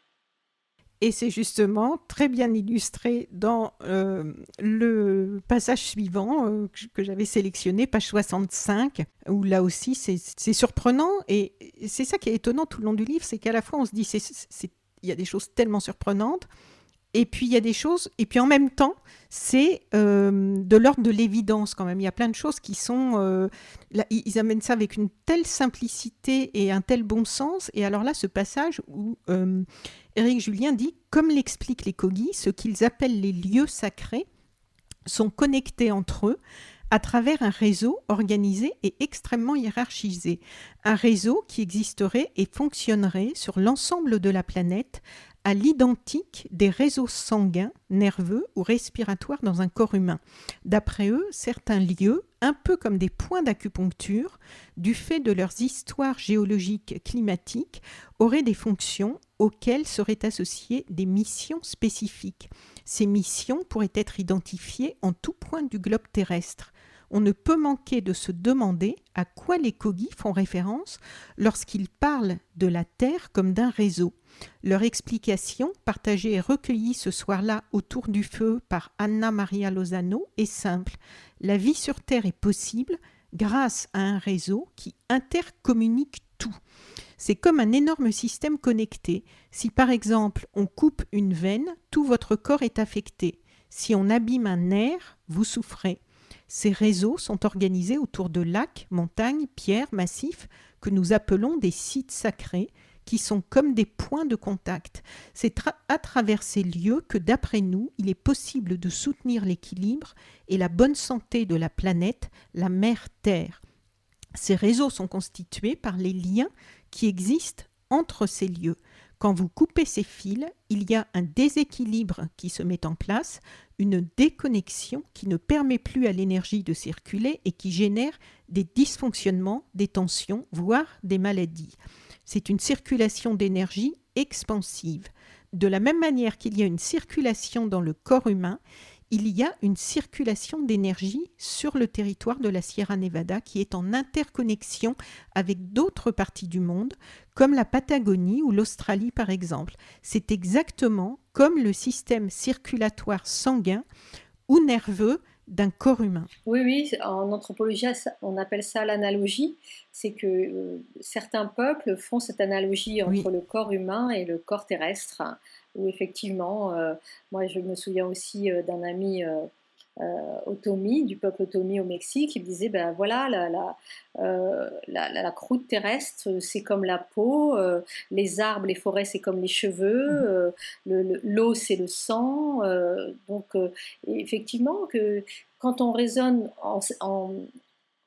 Et c'est justement très bien illustré dans euh, le passage suivant euh, que j'avais sélectionné, page 65, où là aussi c'est surprenant. Et c'est ça qui est étonnant tout le long du livre, c'est qu'à la fois on se dit il y a des choses tellement surprenantes, et puis il y a des choses, et puis en même temps, c'est euh, de l'ordre de l'évidence quand même. Il y a plein de choses qui sont. Euh, ils amènent ça avec une telle simplicité et un tel bon sens. Et alors là, ce passage où euh, Éric Julien dit Comme l'expliquent les Kogis, ce qu'ils appellent les lieux sacrés sont connectés entre eux à travers un réseau organisé et extrêmement hiérarchisé. Un réseau qui existerait et fonctionnerait sur l'ensemble de la planète à l'identique des réseaux sanguins, nerveux ou respiratoires dans un corps humain. D'après eux, certains lieux, un peu comme des points d'acupuncture, du fait de leurs histoires géologiques climatiques, auraient des fonctions auxquelles seraient associées des missions spécifiques. Ces missions pourraient être identifiées en tout point du globe terrestre on ne peut manquer de se demander à quoi les Kogis font référence lorsqu'ils parlent de la Terre comme d'un réseau. Leur explication, partagée et recueillie ce soir-là autour du feu par Anna Maria Lozano, est simple. La vie sur Terre est possible grâce à un réseau qui intercommunique tout. C'est comme un énorme système connecté. Si par exemple on coupe une veine, tout votre corps est affecté. Si on abîme un nerf, vous souffrez. Ces réseaux sont organisés autour de lacs, montagnes, pierres, massifs que nous appelons des sites sacrés, qui sont comme des points de contact. C'est à travers ces lieux que, d'après nous, il est possible de soutenir l'équilibre et la bonne santé de la planète, la mère Terre. Ces réseaux sont constitués par les liens qui existent entre ces lieux. Quand vous coupez ces fils, il y a un déséquilibre qui se met en place, une déconnexion qui ne permet plus à l'énergie de circuler et qui génère des dysfonctionnements, des tensions, voire des maladies. C'est une circulation d'énergie expansive. De la même manière qu'il y a une circulation dans le corps humain, il y a une circulation d'énergie sur le territoire de la Sierra Nevada qui est en interconnexion avec d'autres parties du monde, comme la Patagonie ou l'Australie par exemple. C'est exactement comme le système circulatoire sanguin ou nerveux d'un corps humain. Oui, oui, en anthropologie, on appelle ça l'analogie. C'est que euh, certains peuples font cette analogie entre le corps humain et le corps terrestre, où effectivement, euh, moi je me souviens aussi euh, d'un ami euh, Otomi, du peuple Otomi au Mexique, il me disait, ben voilà, la, la, la, croûte terrestre, c'est comme la peau, les arbres, les forêts, c'est comme les cheveux, mmh. l'eau, c'est le sang. donc, effectivement, que quand on raisonne en,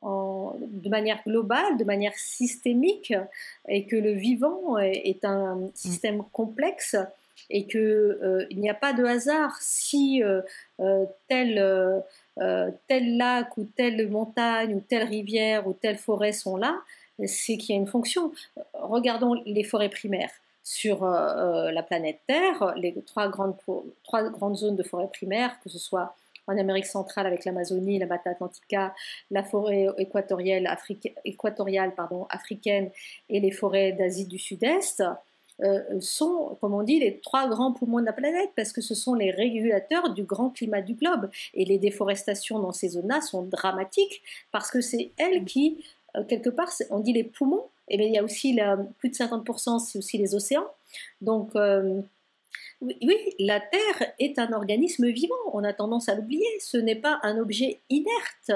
de manière globale, de manière systémique, et que le vivant est un mmh. système complexe, et qu'il euh, n'y a pas de hasard si euh, euh, tel, tel lac ou telle montagne ou telle rivière ou telle forêt sont là, c'est qu'il y a une fonction. Regardons les forêts primaires sur la planète Terre, les trois grandes, trois grandes zones de forêts primaires, que ce soit en Amérique centrale avec l'Amazonie, la Mata Atlantica, la forêt équatoriale, africaine et les forêts d'Asie du Sud-Est, sont, comme on dit, les trois grands poumons de la planète, parce que ce sont les régulateurs du grand climat du globe. Et les déforestations dans ces zones-là sont dramatiques, parce que c'est elles qui, euh, quelque part, on dit les poumons, et bien il y a aussi la, plus de 50%, c'est aussi les océans. Donc, euh, oui, la Terre est un organisme vivant, on a tendance à l'oublier, ce n'est pas un objet inerte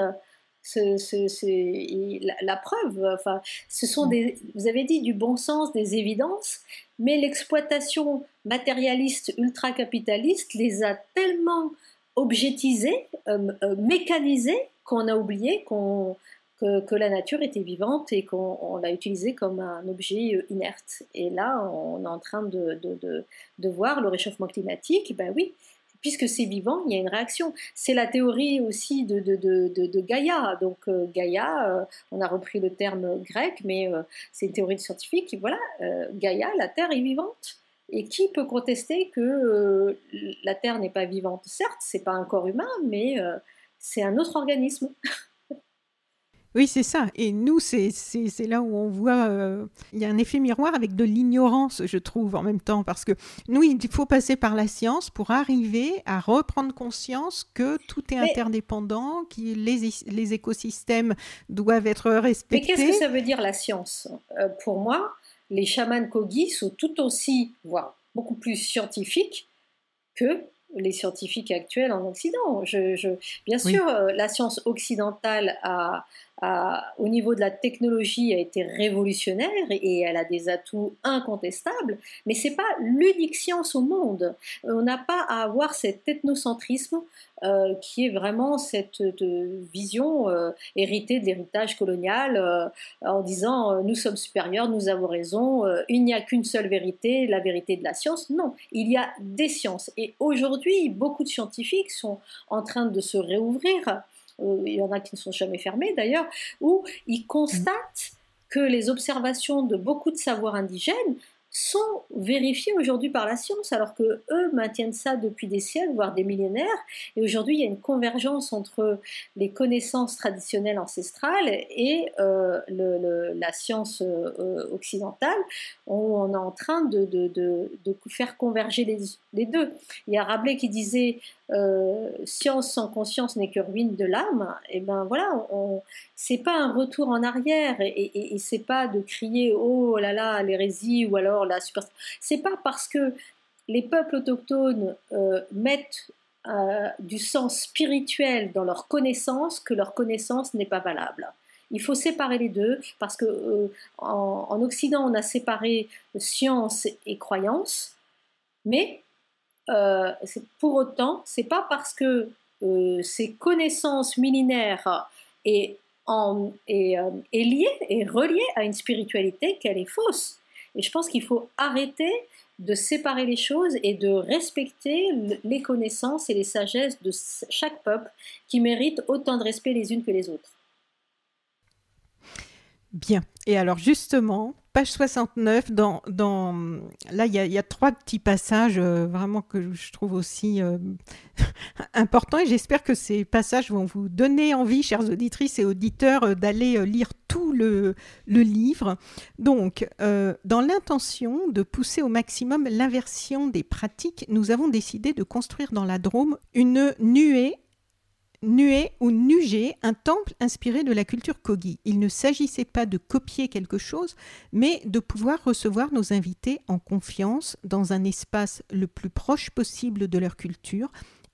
c'est la, la, preuve. Enfin, ce sont des, vous avez dit du bon sens, des évidences, mais l'exploitation matérialiste ultra-capitaliste les a tellement objetisés, euh, euh, mécanisés, qu'on a oublié qu'on que, la nature était vivante et qu'on l'a utilisée comme un objet euh, inerte. Et là, on est en train de, de, de voir le réchauffement climatique. Ben oui, puisque c'est vivant, il y a une réaction. C'est la théorie aussi de, de, de, Gaïa. Donc euh, Gaïa, euh, on a repris le terme grec, mais euh, c'est une théorie scientifique. Voilà, Gaïa, la Terre est vivante. Et qui peut contester que la Terre n'est pas vivante? Certes, c'est pas un corps humain, mais c'est un autre organisme. [LAUGHS] Oui, c'est ça. Et nous, c'est là où on voit, euh, il y a un effet miroir avec de l'ignorance, je trouve, en même temps, parce que nous, il faut passer par la science pour arriver à reprendre conscience que tout est interdépendant, que les, les, écosystèmes doivent être respectés. Mais qu'est-ce que ça veut dire la science? Euh, Pour moi, les chamans Kogi sont tout aussi, voire beaucoup plus scientifiques que les scientifiques actuels en Occident. Je, bien sûr, euh, la science occidentale a, au niveau de la technologie a été révolutionnaire et elle a des atouts incontestables, mais c'est pas l'unique science au monde. On n'a pas à avoir cet ethnocentrisme euh, qui est vraiment cette euh, vision euh, héritée de l'héritage colonial en disant nous sommes supérieurs, nous avons raison, il n'y a qu'une seule vérité, la vérité de la science. Non, il y a des sciences. Et aujourd'hui, beaucoup de scientifiques sont en train de se réouvrir il y en a qui ne sont jamais fermés d'ailleurs, où ils constatent que les observations de beaucoup de savoirs indigènes sont vérifiés aujourd'hui par la science, alors que eux maintiennent ça depuis des siècles, voire des millénaires. Et aujourd'hui, il y a une convergence entre les connaissances traditionnelles ancestrales et euh, la science euh, occidentale. On, est en train de, faire converger les, deux. Il y a Rabelais qui disait euh, science sans conscience n'est que ruine de l'âme. Et ben voilà, c'est pas un retour en arrière et, et, et c'est pas de crier oh là là l'hérésie ou alors C'est pas parce que les peuples autochtones euh, mettent euh, du sens spirituel dans leur connaissance que leur connaissance n'est pas valable. Il faut séparer les deux parce que euh, en, Occident on a séparé science et croyance, mais pour autant c'est pas parce que ces connaissances millénaires et est, est liée reliée à une spiritualité qu'elle est fausse. Et je pense qu'il faut arrêter de séparer les choses et de respecter les connaissances et les sagesses de chaque peuple qui méritent autant de respect les unes que les autres. Bien. Et alors justement, page 69, dans, dans, là, il y, a trois petits passages euh, vraiment que je trouve aussi euh, [LAUGHS] importants et j'espère que ces passages vont vous donner envie, chères auditrices et auditeurs, euh, d'aller lire tout le, le livre. Donc, dans l'intention de pousser au maximum l'inversion des pratiques, nous avons décidé de construire dans la Drôme une nuée Nué ou Nugé, un temple inspiré de la culture Kogi. Il ne s'agissait pas de copier quelque chose, mais de pouvoir recevoir nos invités en confiance dans un espace le plus proche possible de leur culture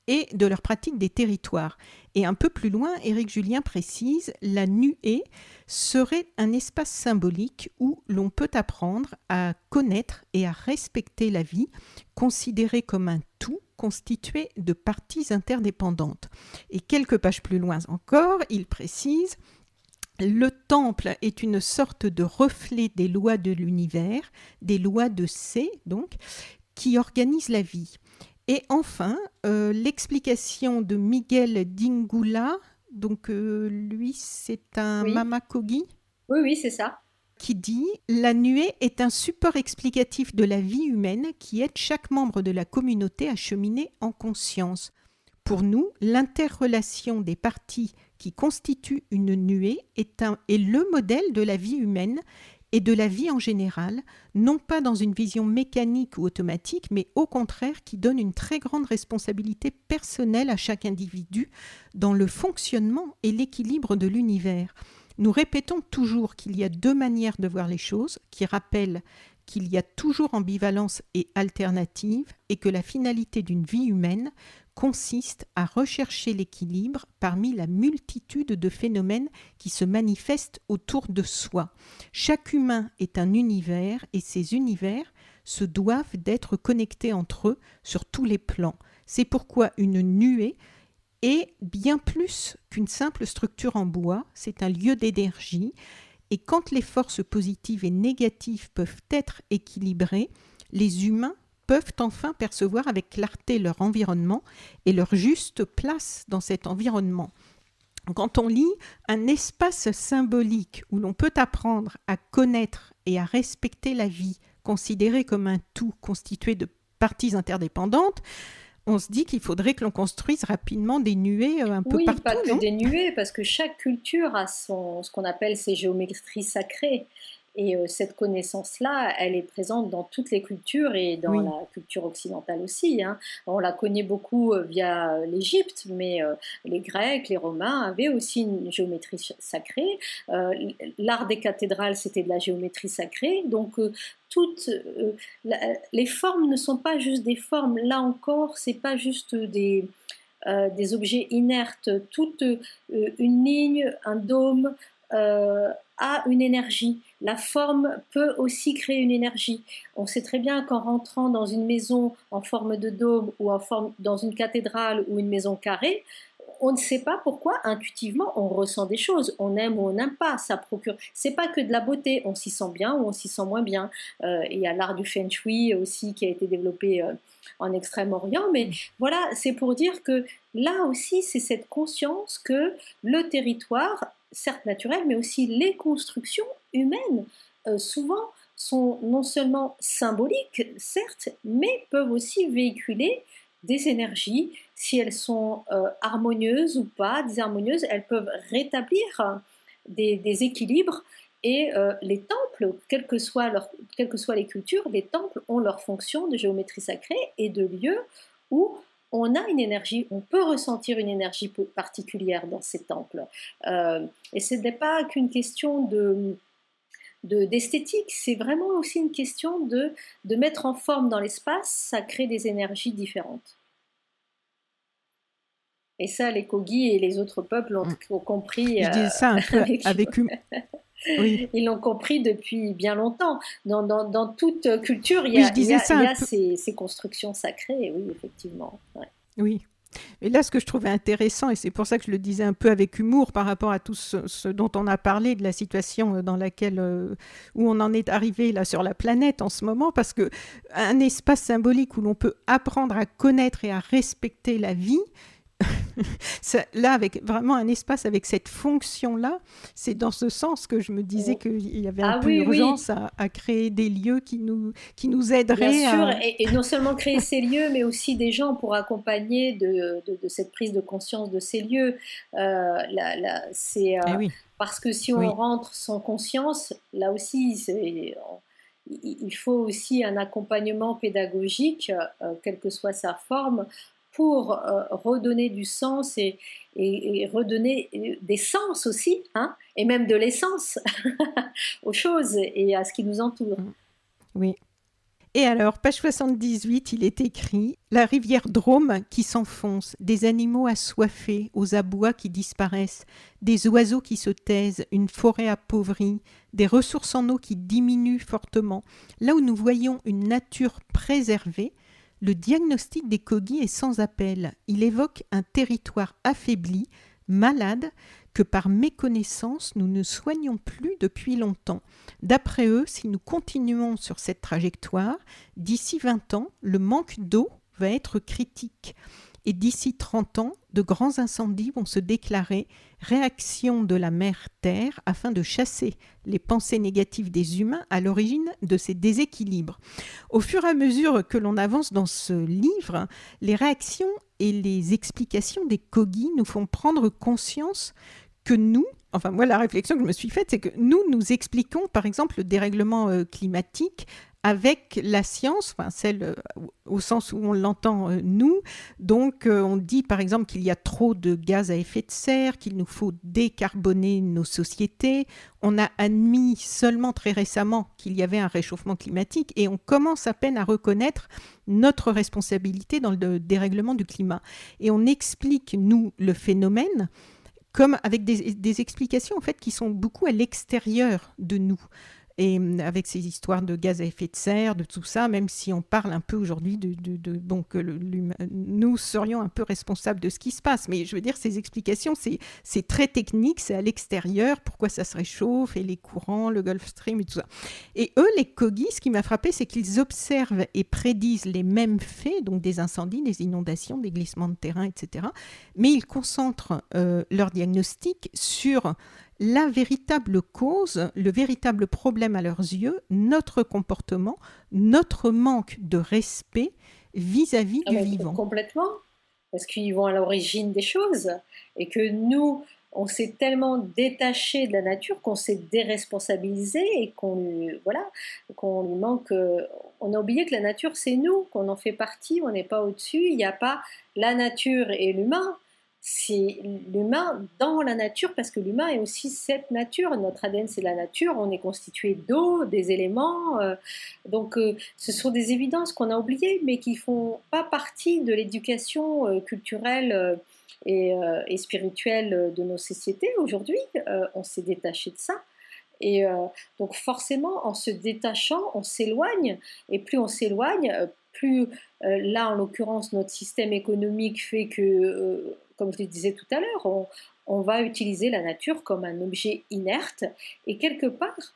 et de leur pratique des territoires. Et un peu plus loin, Éric Julien précise, la nuée serait un espace symbolique où l'on peut apprendre à connaître et à respecter la vie, considérée comme un tout constitué de parties interdépendantes. Et quelques pages plus loin encore, il précise le temple est une sorte de reflet des lois de l'univers, des lois de C, donc, qui organisent la vie. Et enfin, euh, l'explication de Miguel Dingula, donc euh, lui c'est un Mamakogi. Oui, oui, c'est ça qui dit La nuée est un support explicatif de la vie humaine qui aide chaque membre de la communauté à cheminer en conscience. Pour nous, l'interrelation des parties qui constituent une nuée est, est le modèle de la vie humaine et de la vie en général, non pas dans une vision mécanique ou automatique, mais au contraire qui donne une très grande responsabilité personnelle à chaque individu dans le fonctionnement et l'équilibre de l'univers. Nous répétons toujours qu'il y a deux manières de voir les choses, qui rappellent qu'il y a toujours ambivalence et alternative, et que la finalité d'une vie humaine consiste à rechercher l'équilibre parmi la multitude de phénomènes qui se manifestent autour de soi. Chaque humain est un univers et ces univers se doivent d'être connectés entre eux sur tous les plans. C'est pourquoi une nuée est bien plus qu'une simple structure en bois, c'est un lieu d'énergie, et quand les forces positives et négatives peuvent être équilibrées, les humains peuvent enfin percevoir avec clarté leur environnement et leur juste place dans cet environnement. Quand on lit un espace symbolique où l'on peut apprendre à connaître et à respecter la vie, considérée comme un tout constitué de parties interdépendantes, on se dit qu'il faudrait que l'on construise rapidement des nuées euh, un peu partout. Oui, pas que des nuées, parce que chaque culture a son, ce qu'on appelle ses géométries sacrées. Et euh, cette connaissance-là, elle est présente dans toutes les cultures et dans la culture occidentale aussi. Hein. On la connaît beaucoup euh, via l'Égypte, mais les Grecs, les Romains avaient aussi une géométrie sacrée. L'art des cathédrales, c'était de la géométrie sacrée. Donc toutes euh, les formes ne sont pas juste des formes. Là encore, c'est pas juste des, euh, des objets inertes. Toute euh, une ligne, un dôme a une énergie. La forme peut aussi créer une énergie. On sait très bien qu'en rentrant dans une maison en forme de dôme ou en forme dans une cathédrale ou une maison carrée, on ne sait pas pourquoi intuitivement on ressent des choses, on aime ou on n'aime pas, ça procure. C'est pas que de la beauté, on s'y sent bien ou on s'y sent moins bien. Euh, il y a l'art du feng shui aussi qui a été développé euh, en Extrême-Orient, mais voilà, c'est pour dire que là aussi c'est cette conscience que le territoire, certes naturel, mais aussi les constructions humaines, euh, souvent sont non seulement symboliques, certes, mais peuvent aussi véhiculer des énergies, si elles sont euh, harmonieuses ou pas, désharmonieuses, elles peuvent rétablir des, équilibres. Et euh, les temples, quelles que, soient quelles que soient les cultures, les temples ont leur fonction de géométrie sacrée et de lieu où on a une énergie, on peut ressentir une énergie particulière dans ces temples. Euh, et ce n'est pas qu'une question de d'esthétique, c'est vraiment aussi une question de, de mettre en forme dans l'espace, ça crée des énergies différentes. Et ça, les Kogi et les autres peuples ont, mm. compris. Je dis ça un peu [LAUGHS] avec, [LAUGHS] Ils l'ont compris depuis bien longtemps. Dans, dans, dans toute culture, il y a, il y a, ces, ces, constructions sacrées, oui, effectivement. Oui. Et là, ce que je trouvais intéressant, et c'est pour ça que je le disais un peu avec humour par rapport à tout ce, dont on a parlé, de la situation euh, dans laquelle, euh, où on en est arrivé là sur la planète en ce moment, parce que un espace symbolique où l'on peut apprendre à connaître et à respecter la vie, [LAUGHS] là, avec vraiment un espace avec cette fonction-là, c'est dans ce sens que je me disais oh. qu'il y avait un ah peu urgence à, créer des lieux qui nous, qui nous aideraient. Bien sûr, et, non seulement créer ces lieux, mais aussi des gens pour accompagner de, de, cette prise de conscience de ces lieux. Euh, c'est, euh, eh Parce que si on rentre sans conscience, là aussi, c'est il faut aussi un accompagnement pédagogique, euh, quelle que soit sa forme, pour euh, redonner du sens et, redonner des sens aussi, hein, et même de l'essence [LAUGHS] aux choses et à ce qui nous entoure. Mm. Oui. Et alors, page 78, il est écrit La rivière Drôme qui s'enfonce, des animaux assoiffés, aux abois qui disparaissent, des oiseaux qui se taisent, une forêt appauvrie, des ressources en eau qui diminuent fortement. Là où nous voyons une nature préservée, le diagnostic des Kogi est sans appel. Il évoque un territoire affaibli, malade, que par méconnaissance nous ne soignons plus depuis longtemps. D'après eux, si nous continuons sur cette trajectoire, d'ici 20 ans, le manque d'eau va être critique et d'ici 30 ans, de grands incendies vont se déclarer, réaction de la mer-terre afin de chasser les pensées négatives des humains à l'origine de ces déséquilibres. Au fur et à mesure que l'on avance dans ce livre, les réactions et les explications des Kogi nous font prendre conscience que nous, enfin moi la réflexion que je me suis faite, c'est que nous, nous expliquons par exemple le dérèglement euh, climatique avec la science, enfin celle euh, au sens où on l'entend euh, nous. Donc euh, on dit par exemple qu'il y a trop de gaz à effet de serre, qu'il nous faut décarboner nos sociétés. On a admis seulement très récemment qu'il y avait un réchauffement climatique et on commence à peine à reconnaître notre responsabilité dans le dérèglement du climat. Et on explique, nous, le phénomène comme avec des, explications en fait qui sont beaucoup à l'extérieur de nous et mm, avec ces histoires de gaz à effet de serre, de tout ça, même si on parle un peu aujourd'hui de, de, que nous serions un peu responsables de ce qui se passe. Mais je veux dire, ces explications, c'est très technique, c'est à l'extérieur, pourquoi ça se réchauffe, et les courants, le Gulf Stream et tout ça. Et eux, les Kogi, ce qui m'a frappé, c'est qu'ils observent et prédisent les mêmes faits, donc des incendies, des inondations, des glissements de terrain, etc. Mais ils concentrent euh, leur diagnostic sur la véritable cause, le véritable problème à leurs yeux, notre comportement, notre manque de respect vis-à-vis ah du vivant. Complètement, parce qu'ils vont à l'origine des choses et que nous, on s'est tellement détaché de la nature qu'on s'est déresponsabilisé et qu'on voilà, qu'on lui manque. On a oublié que la nature c'est nous, qu'on en fait partie, on n'est pas au-dessus. Il n'y a pas la nature et l'humain c'est l'humain dans la nature, parce que l'humain est aussi cette nature. Notre ADN, c'est la nature. On est constitué d'eau, des éléments. Euh, donc, euh, ce sont des évidences qu'on a oubliées, mais qui font pas partie de l'éducation euh, culturelle et, et, spirituelle de nos sociétés aujourd'hui. on s'est détaché de ça. Et donc, forcément, en se détachant, on s'éloigne. Et plus on s'éloigne, plus là, en l'occurrence, notre système économique fait que comme je le disais tout à l'heure, on, va utiliser la nature comme un objet inerte et quelque part,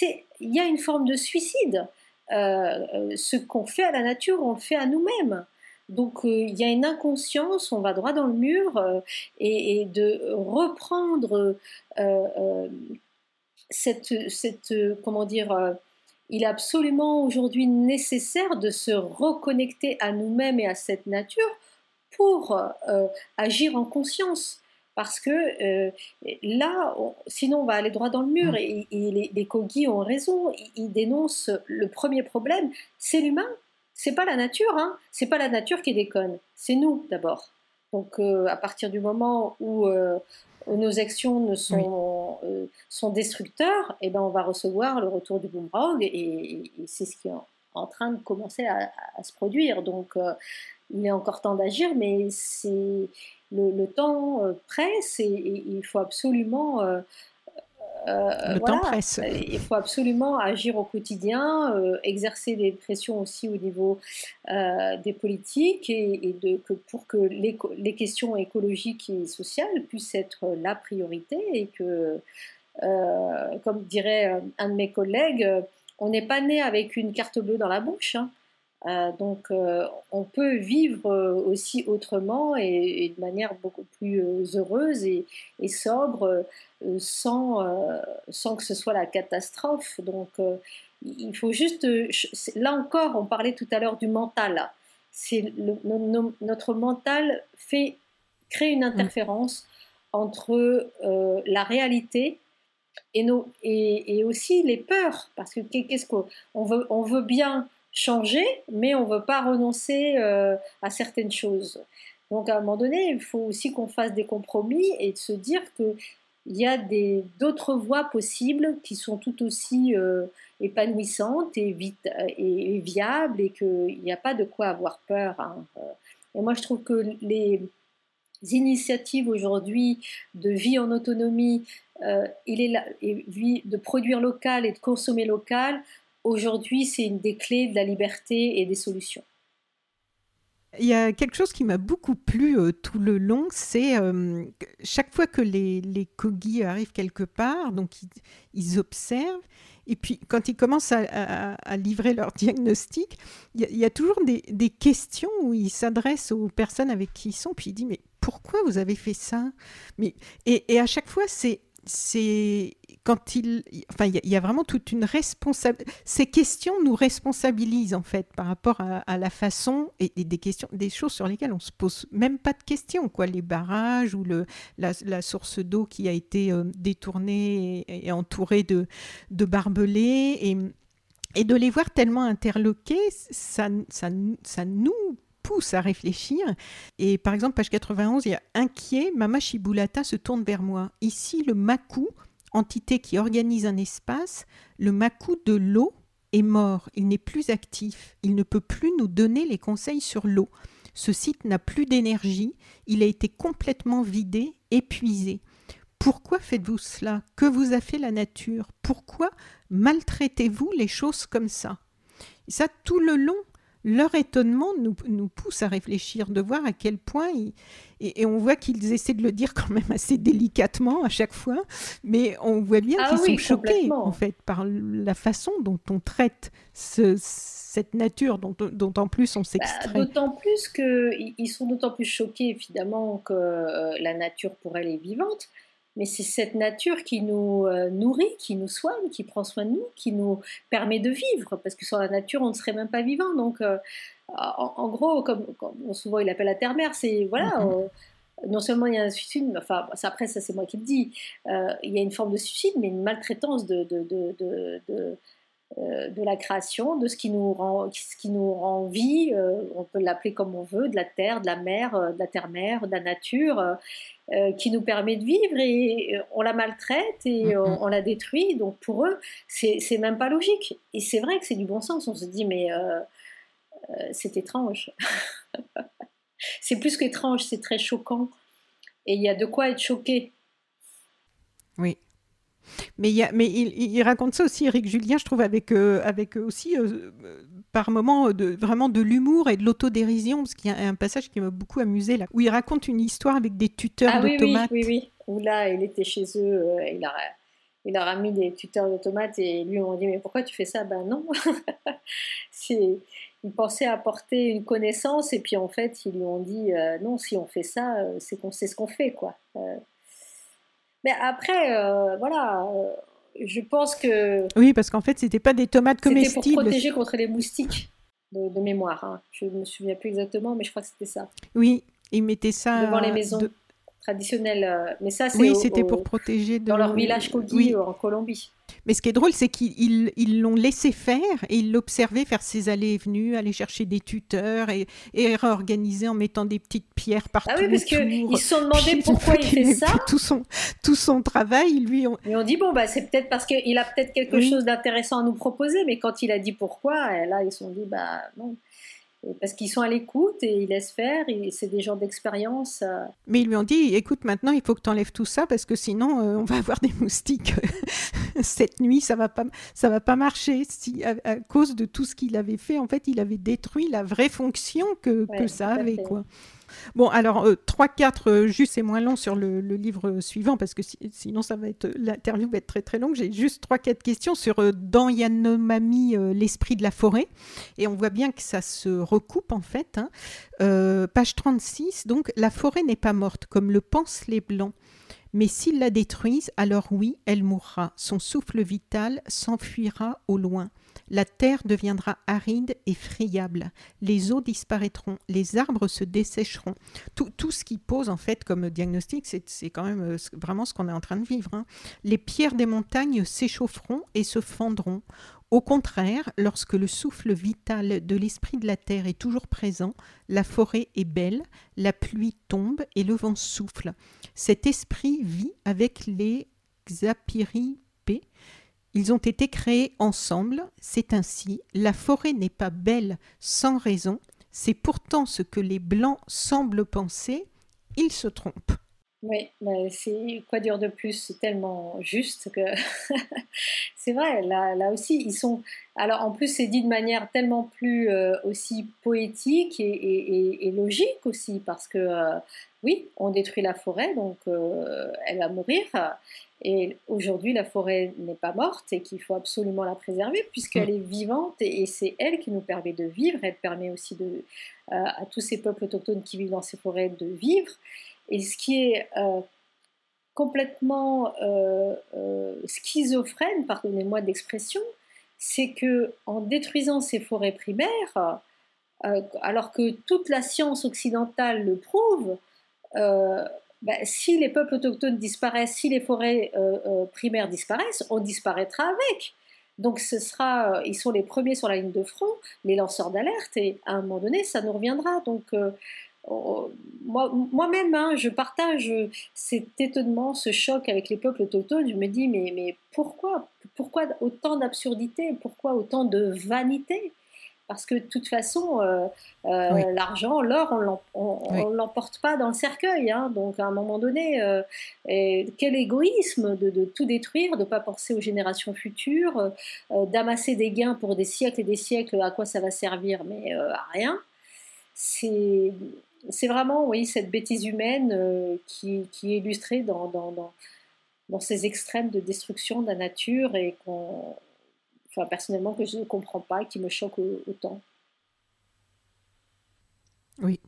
il y a une forme de suicide. Euh, euh, ce qu'on fait à la nature, on le fait à nous-mêmes. Donc euh, il y a une inconscience, on va droit dans le mur et, de reprendre cette, comment dire, il est absolument aujourd'hui nécessaire de se reconnecter à nous-mêmes et à cette nature pour agir en conscience parce que euh, là, sinon on va aller droit dans le mur. Mm. Et, les, les ont raison. Ils, dénoncent le premier problème, c'est l'humain. C'est pas la nature, hein. C'est pas la nature qui déconne. C'est nous d'abord. Donc euh, à partir du moment où euh, nos actions ne sont, sont destructeurs, et eh ben on va recevoir le retour du boomerang et, c'est ce qui est en, train de commencer à, à se produire. Donc il est encore temps d'agir, mais c'est le, temps euh, presse et, il faut absolument euh, euh, le temps presse. Il faut absolument agir au quotidien, exercer des pressions aussi au niveau des politiques et, de, que pour que les, les, questions écologiques et sociales puissent être la priorité et que, comme dirait un de mes collègues, on n'est pas né avec une carte bleue dans la bouche. Hein. Euh, donc euh, on peut vivre euh, aussi autrement et, de manière beaucoup plus heureuse et, sobre sans, sans que ce soit la catastrophe. Donc il faut juste, là encore, on parlait tout à l'heure du mental. C'est notre mental fait crée une interférence entre la réalité et, nos, et, et, aussi les peurs, parce que qu'est-ce qu'on veut, on veut bien changer, mais on ne veut pas renoncer euh, à certaines choses. Donc à un moment donné, il faut aussi qu'on fasse des compromis et de se dire qu'il y a d'autres voies possibles qui sont tout aussi euh, épanouissantes et, viables et qu'il n'y a pas de quoi avoir peur. Hein. Et moi, je trouve que les initiatives aujourd'hui de vie en autonomie, euh, il est là, et de produire local et de consommer local, aujourd'hui, c'est une des clés de la liberté et des solutions. Il y a quelque chose qui m'a beaucoup plu euh, tout le long, c'est euh, chaque fois que les, les cogis arrivent quelque part, donc ils, observent, et puis quand ils commencent à, livrer leur [LAUGHS] diagnostic, il y, a, toujours des, questions où ils s'adressent aux personnes avec qui ils sont, puis ils disent mais pourquoi vous avez fait ça? Mais, et à chaque fois, c'est c'est quand il, enfin, il y, a vraiment toute une responsabilité. Ces questions nous responsabilisent en fait par rapport à, la façon et, des questions, des choses sur lesquelles on se pose même pas de questions, quoi. Les barrages ou le, la, source d'eau qui a été euh, détournée et, entourée de, de barbelés et, et de les voir tellement interloqués, ça, ça, ça nous à réfléchir. Et par exemple, page 91, il y a inquiet, Mama Shibulata se tourne vers moi. Ici, le Maku, entité qui organise un espace, le Maku de l'eau est mort, il n'est plus actif, il ne peut plus nous donner les conseils sur l'eau. Ce site n'a plus d'énergie, il a été complètement vidé, épuisé. Pourquoi faites-vous cela? Que vous a fait la nature? Pourquoi maltraitez-vous les choses comme ça? Ça, tout le long, leur étonnement nous, nous, pousse à réfléchir, de voir à quel point, et, on voit qu'ils essaient de le dire quand même assez délicatement à chaque fois, mais on voit bien ah qu'ils sont choqués en fait par la façon dont on traite cette nature dont, dont, en plus on bah, s'extrait. d'autant plus qu'ils sont d'autant plus choqués évidemment que euh, la nature pour elle est vivante, mais c'est cette nature qui nous euh, nourrit, qui nous soigne, qui prend soin de nous, qui nous permet de vivre, parce que sans la nature, on ne serait même pas vivant. Donc, euh, en, gros, comme, souvent il appelle la terre-mère, c'est voilà. Mm-hmm. non seulement il y a un suicide, enfin après ça c'est moi qui le dis, euh, il y a une forme de suicide, mais une maltraitance de, de, de, de la création, de ce qui nous rend, ce qui nous rend vie, on peut l'appeler comme on veut, de la terre, de la mer, de la terre-mère, de la nature. Euh, qui nous permet de vivre et euh, on la maltraite et mm-hmm. on, la détruit. Donc pour eux, c'est même pas logique. Et c'est vrai que c'est du bon sens. On se dit, mais euh, c'est étrange. [LAUGHS] c'est plus qu'étrange, c'est très choquant. Et il y a de quoi être choqué. Oui. Mais, y a, mais il, raconte ça aussi, Eric Julien, je trouve, avec, avec aussi par moments de, vraiment de l'humour et de l'autodérision, parce qu'il y a un passage qui m'a beaucoup amusé là, où il raconte une histoire avec des tuteurs ah, d'automates. Oui, oui, oui, où là, il était chez eux, euh, il, a, il leur a mis des tuteurs d'automates et lui, on dit Mais pourquoi tu fais ça? Ben non [LAUGHS] Il pensait apporter une connaissance et puis en fait, ils lui ont dit euh, Non, si on fait ça, euh, c'est qu'on sait ce qu'on fait, quoi. Mais après, voilà je pense que. Oui, parce qu'en fait, c'était pas des tomates comestibles. C'était pour protéger contre les moustiques, de, mémoire. Hein. Je ne me souviens plus exactement, mais je crois que c'était ça. Oui, ils mettaient ça. Devant les maisons. traditionnelles. Euh, mais ça, c'est. Oui, c'était pour protéger. Dans leur village Kogi en Colombie. Mais ce qui est drôle, c'est qu'ils l'ont laissé faire et ils l'observaient faire ses allées et venues, aller chercher des tuteurs et, et réorganiser en mettant des petites pierres partout. Ah oui, parce qu'ils se sont demandé pourquoi il fait ça. Tout son, tout son travail, lui. On... Et on dit, bon, bah, c'est peut-être parce qu'il a peut-être quelque chose d'intéressant à nous proposer, mais quand il a dit pourquoi, là, ils se sont dit, bah non parce qu'ils sont à l'écoute et ils laissent faire, et c'est des gens d'expérience. Euh. Mais ils lui ont dit, écoute, maintenant, il faut que tu enlèves tout ça, parce que sinon, euh, on va [LAUGHS] avoir des moustiques [LAUGHS] cette nuit, ça va pas, ça va pas marcher. Si, à, cause de tout ce qu'il avait fait, en fait, il avait détruit la vraie fonction que, que ça avait. Quoi. Bon, alors, 3-4, euh, euh, juste, c'est moins long sur le, livre suivant, parce que sinon, ça va être l'interview va être très très longue. J'ai juste 3-4 questions sur euh, dans Yanomami, l'esprit de la forêt. Et on voit bien que ça se recoupe, en fait. Hein. page 36, donc, la forêt n'est pas morte, comme le pensent les Blancs. Mais s'ils la détruisent, alors oui, elle mourra. Son souffle vital s'enfuira au loin. La terre deviendra aride et friable. Les eaux disparaîtront. Les arbres se dessécheront. Tout, ce qui pose en fait comme diagnostic, c'est quand même euh, vraiment ce qu'on est en train de vivre. Hein. Les pierres des montagnes s'échaufferont et se fendront. Au contraire, lorsque le souffle vital de l'esprit de la terre est toujours présent, la forêt est belle, la pluie tombe et le vent souffle. Cet esprit vit avec les xapiripés ils ont été créés ensemble, c'est ainsi, la forêt n'est pas belle sans raison, c'est pourtant ce que les Blancs semblent penser, ils se trompent. Oui, c'est quoi dire de plus? C'est tellement juste que [LAUGHS] c'est vrai. Là, là aussi, ils sont. Alors, en plus, c'est dit de manière tellement plus euh, aussi poétique et, logique aussi, parce que euh, oui, on détruit la forêt, donc euh, elle va mourir. Et aujourd'hui, la forêt n'est pas morte et qu'il faut absolument la préserver puisqu'elle mm. est vivante et, c'est elle qui nous permet de vivre. Elle permet aussi de, à tous ces peuples autochtones qui vivent dans ces forêts de vivre. Et ce qui est euh, complètement euh, euh, schizophrène, pardonnez-moi d'expression, c'est que en détruisant ces forêts primaires, alors que toute la science occidentale le prouve, ben, si les peuples autochtones disparaissent, si les forêts primaires disparaissent, on disparaîtra avec. Donc ce sera, ils sont les premiers sur la ligne de front, les lanceurs d'alerte, et à un moment donné, ça nous reviendra. Donc moi-même, hein, je partage cet étonnement, ce choc avec les peuples autochtones. Je me dis, mais, mais pourquoi Pourquoi autant d'absurdité Pourquoi autant de vanité? Parce que de toute façon, euh, euh, l'argent, l'or, on ne l'emporte pas dans le cercueil. Hein. donc à un moment donné, euh, quel égoïsme de, tout détruire, de ne pas penser aux générations futures, d'amasser des gains pour des siècles et des siècles, à quoi ça va servir? Mais à rien. C'est c'est vraiment, oui, cette bêtise humaine qui, est illustrée dans, dans, ces extrêmes de destruction de la nature et qu'on, enfin, personnellement, que je ne comprends pas et qui me choque autant. Oui.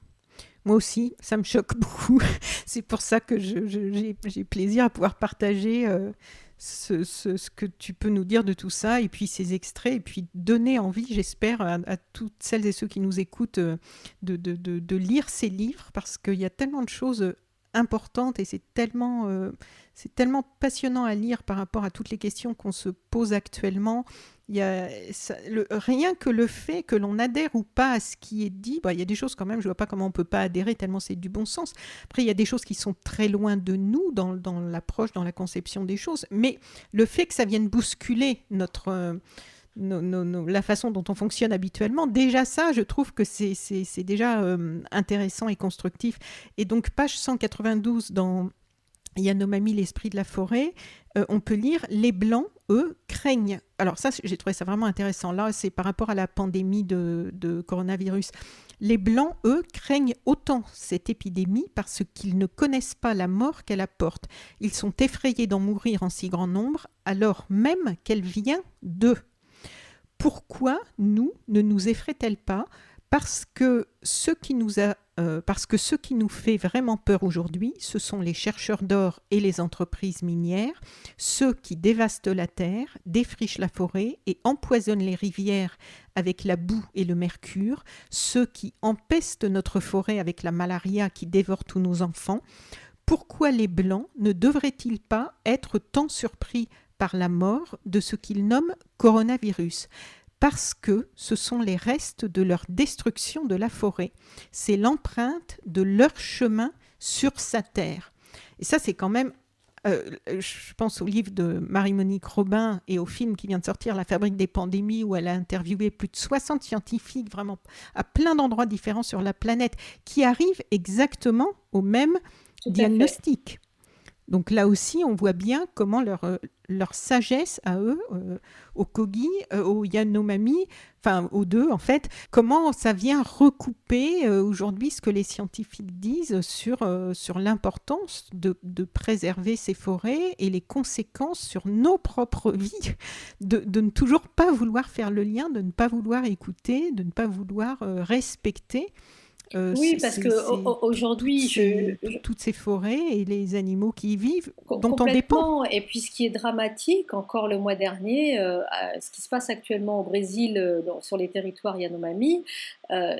Moi aussi, ça me choque [LAUGHS] beaucoup. C'est pour ça que j'ai plaisir à pouvoir partager euh, ce, que tu peux nous dire de tout ça, et puis ces extraits, et puis donner envie, j'espère, à, toutes celles et ceux qui nous écoutent euh, de, de, de lire ces livres, parce qu'il y a tellement de choses importante et c'est tellement, euh, c'est tellement passionnant à lire par rapport à toutes les questions qu'on se pose actuellement. Il y a, rien que le fait que l'on adhère ou pas à ce qui est dit, bah, il y a des choses quand même, je vois pas comment on peut pas adhérer tellement c'est du bon sens. Après, il y a des choses qui sont très loin de nous dans, dans l'approche, dans la conception des choses, mais le fait que ça vienne bousculer notre... Euh, la façon dont on fonctionne habituellement. Déjà ça, je trouve que c'est déjà euh, intéressant et constructif. Et donc, page 192 dans Yanomami, l'esprit de la forêt, euh, on peut lire Les Blancs, eux, craignent. Alors ça, j'ai trouvé ça vraiment intéressant. Là, c'est par rapport à la pandémie de, de coronavirus. Les Blancs, eux, craignent autant cette épidémie parce qu'ils ne connaissent pas la mort qu'elle apporte. Ils sont effrayés d'en mourir en si grand nombre, alors même qu'elle vient d'eux pourquoi nous ne nous effraie-t-elle pas parce que ce qui nous euh, parce que ce qui nous fait vraiment peur aujourd'hui, ce sont les chercheurs d'or et les entreprises minières, ceux qui dévastent la terre, défrichent la forêt et empoisonnent les rivières avec la boue et le mercure, ceux qui empestent notre forêt avec la malaria qui dévore tous nos enfants. Pourquoi les Blancs ne devraient-ils pas être tant surpris par la mort de ce qu'ils nomment coronavirus parce que ce sont les restes de leur destruction de la forêt. C'est l'empreinte de leur chemin sur sa terre. Et ça, c'est quand même euh, je pense au livre de Marie-Monique Robin et au film qui vient de sortir, La fabrique des pandémies, où elle a interviewé plus de 60 scientifiques, vraiment à plein d'endroits différents sur la planète, qui arrivent exactement au même diagnostic. Donc là aussi, on voit bien comment leur, euh, sagesse à eux, euh, aux Kogi, euh, aux Yanomami, enfin aux deux en fait, comment ça vient recouper aujourd'hui ce que les scientifiques disent sur, l'importance de, de, préserver ces forêts et les conséquences sur nos propres [LAUGHS] vies, de, ne toujours pas vouloir faire le lien, de ne pas vouloir écouter, de ne pas vouloir respecter. Euh, oui, parce que aujourd'hui, je, toutes ces forêts et les animaux qui y vivent, dont on dépend. Et puis, ce qui est dramatique, encore le mois dernier, euh, ce qui se passe actuellement au Brésil, euh, sur les territoires Yanomami,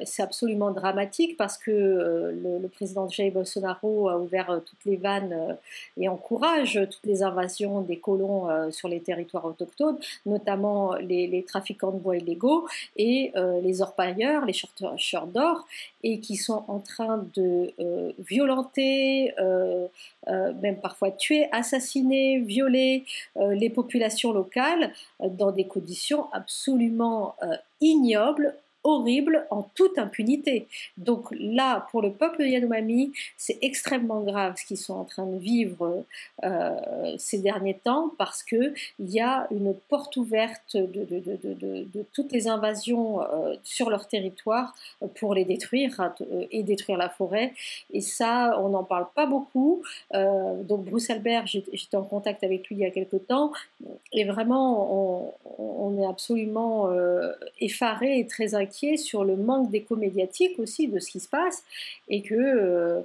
c'est absolument dramatique parce que le, président Jair Bolsonaro a ouvert toutes les vannes et encourage toutes les invasions des colons sur les territoires autochtones, notamment les, trafiquants de bois illégaux et les orpailleurs, les chercheurs d'or. Et qui sont en train de euh, violenter, euh, euh, même parfois tuer, assassiner, violer les populations locales dans des conditions absolument ignobles, horrible en toute impunité. Donc là, pour le peuple Yanomami, c'est extrêmement grave ce qu'ils sont en train de vivre euh, ces derniers temps parce qu'il y a une porte ouverte de, toutes les invasions euh, sur leur territoire pour les détruire euh, et détruire la forêt. Et ça, on n'en parle pas beaucoup. donc Bruce Albert, j'étais en contact avec lui il y a quelque temps et vraiment, on, on est absolument effaré et très inquiet sur le manque d'écho médiatique aussi de ce qui se passe et que euh,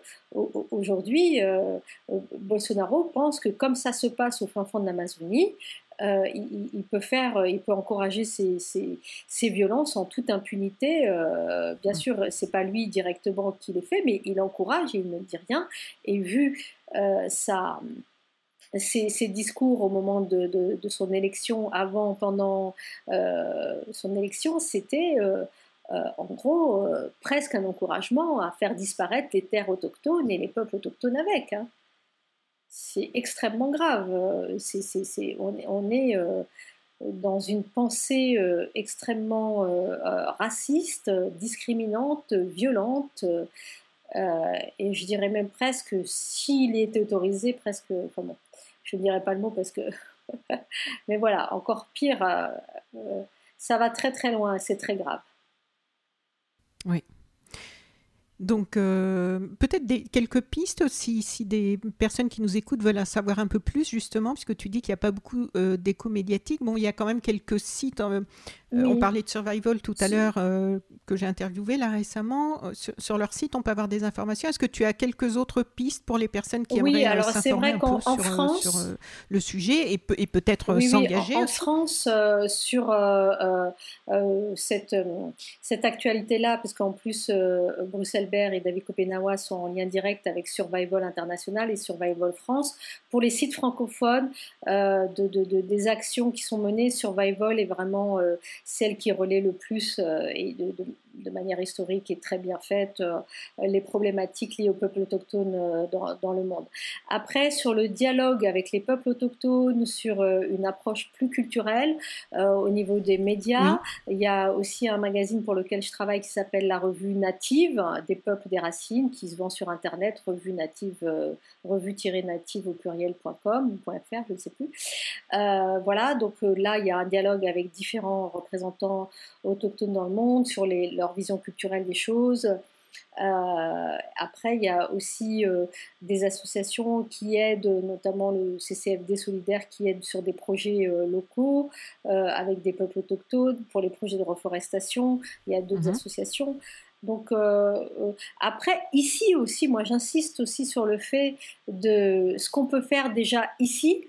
aujourd'hui euh, Bolsonaro pense que comme ça se passe au fin fond de l'Amazonie, euh, il, peut faire, il peut encourager ces, ces, violences en toute impunité. bien sûr, c'est pas lui directement qui les fait, mais il encourage et il ne dit rien. Et vu sa ses, discours au moment de, son élection, avant, pendant son élection, c'était euh, en gros, euh, presque un encouragement à faire disparaître les terres autochtones et les peuples autochtones avec. Hein. C'est extrêmement grave. Euh, on, est dans une pensée extrêmement raciste, discriminante, violente. et je dirais même presque, s'il était autorisé, presque, enfin je ne dirais pas le mot parce que, [LAUGHS] mais voilà, encore pire, ça va très très loin, c'est très grave. Oui. Donc, euh, peut-être quelques pistes si, si, des personnes qui nous écoutent veulent en savoir un peu plus, justement, puisque tu dis qu'il n'y a pas beaucoup euh, d'écho médiatique. Bon, il y a quand même quelques sites. Euh, on parlait de Survival tout à l'heure, que j'ai interviewé là récemment. Sur, leur site, on peut avoir des informations. Est-ce que tu as quelques autres pistes pour les personnes qui oui, aimeraient s'informer un peu sur, France, sur le sujet et, et peut-être s'engager En, en France, sur cette, cette actualité-là, parce qu'en plus, Bruxelles et David Kopenawa sont en lien direct avec Survival International et Survival France. Pour les sites francophones, euh, de, des actions qui sont menées, Survival est vraiment euh, celle qui relaie le plus euh, et de, de manière historique et très bien faite euh, les problématiques liées aux peuples autochtones euh, dans, le monde. Après, sur le dialogue avec les peuples autochtones, sur euh, une approche plus culturelle au niveau des médias, il y a aussi un magazine pour lequel je travaille qui s'appelle la revue Native des peuples des racines qui se vend sur internet, revue native, revue-native au pluriel.com .fr, je ne sais plus. voilà, donc là, il y a un dialogue avec différents représentants autochtones dans le monde sur les, leur vision culturelle des choses. après, il y a aussi des associations qui aident, notamment le CCFD solidaire, qui aide sur des projets locaux avec des peuples autochtones pour les projets de reforestation. Il y a d'autres mmh associations. Donc après, ici aussi, moi j'insiste aussi sur le fait de ce qu'on peut faire déjà ici,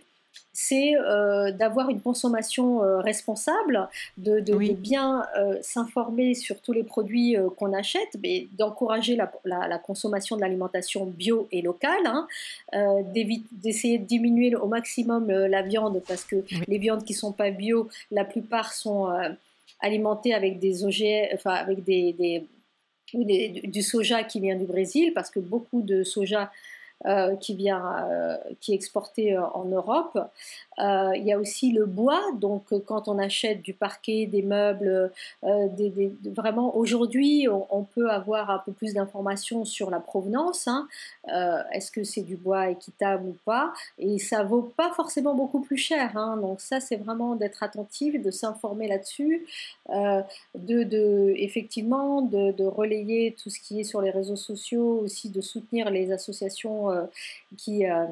c'est euh, d'avoir une consommation euh, responsable, de, bien euh, s'informer sur tous les produits qu'on achète, mais d'encourager la, consommation de l'alimentation bio et locale, hein, d'essayer de diminuer au maximum la viande parce que les viandes qui sont pas bio, la plupart sont alimentées avec des OGM, enfin avec des, du soja qui vient du Brésil, parce que beaucoup de soja euh, qui vient, euh, qui est exporté euh, en Europe. il y a aussi le bois, donc quand on achète du parquet, des meubles, vraiment aujourd'hui, on, peut avoir un peu plus d'informations sur la provenance. Hein. Est-ce que c'est du bois équitable ou pas? Et ça vaut pas forcément beaucoup plus cher. Hein. Donc ça, c'est vraiment d'être attentif, de s'informer là-dessus, de, effectivement de relayer tout ce qui est sur les réseaux sociaux, aussi de soutenir les associations euh, qui, euh,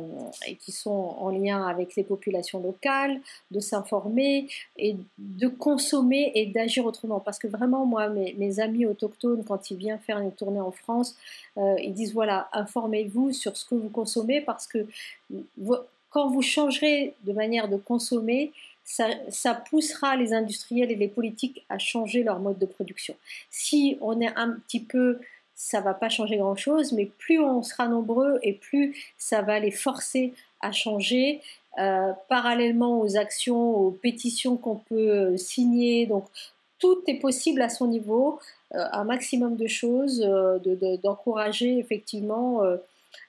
qui sont en lien avec les populations locales, de s'informer et de consommer et d'agir autrement. Parce que vraiment, moi, mes, amis autochtones, quand ils viennent faire une tournée en France, euh, ils disent, voilà, informez-vous sur ce que vous consommez parce que quand vous changerez de manière de consommer, ça, ça, poussera les industriels et les politiques à changer leur mode de production. Si on est un petit peu ça va pas changer grand-chose, mais plus on sera nombreux et plus ça va les forcer à changer, euh, parallèlement aux actions, aux pétitions qu'on peut euh, signer. Donc tout est possible à son niveau, euh, un maximum de choses, d'encourager effectivement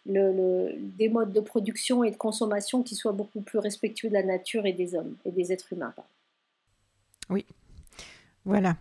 le, des modes de production et de consommation qui soient beaucoup plus respectueux de la nature et des hommes et des êtres humains. Oui, voilà.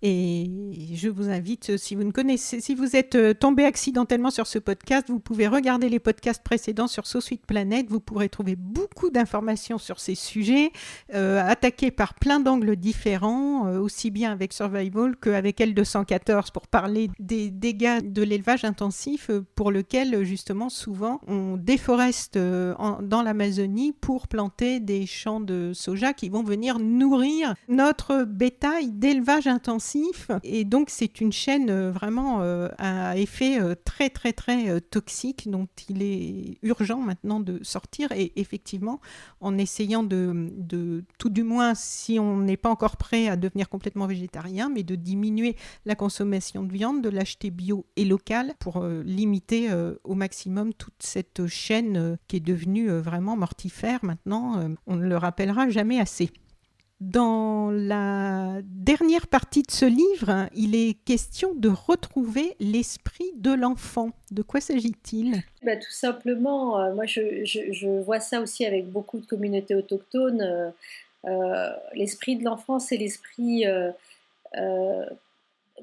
Et je vous invite, si vous ne connaissez, si vous êtes euh, tombé accidentellement sur ce podcast, vous pouvez regarder les podcasts précédents sur SoSuite Planet. Vous pourrez trouver beaucoup d'informations sur ces sujets, euh, attaqués par plein d'angles différents, euh, aussi bien avec Survival qu'avec L214 pour parler des dégâts de l'élevage intensif pour lequel justement souvent on déforeste dans l'Amazonie pour planter des champs de soja qui vont venir nourrir notre bétail d'élevage intensif et donc, c'est une chaîne euh, vraiment euh, à effet euh, très, très, très toxique dont il est urgent maintenant de sortir. Et effectivement, en essayant de, de tout du moins, si on n'est pas encore prêt à devenir complètement végétarien, mais de diminuer la consommation de viande, de l'acheter bio et local pour limiter au maximum toute cette chaîne qui est devenue vraiment mortifère maintenant. on ne le rappellera jamais assez. Dans la dernière partie de ce livre, il est question de retrouver l'esprit de l'enfant. De quoi s'agit-il? Bah, Tout simplement, euh, moi je, vois ça aussi avec beaucoup de communautés autochtones. Euh, euh, l'esprit de l'enfant, c'est l'esprit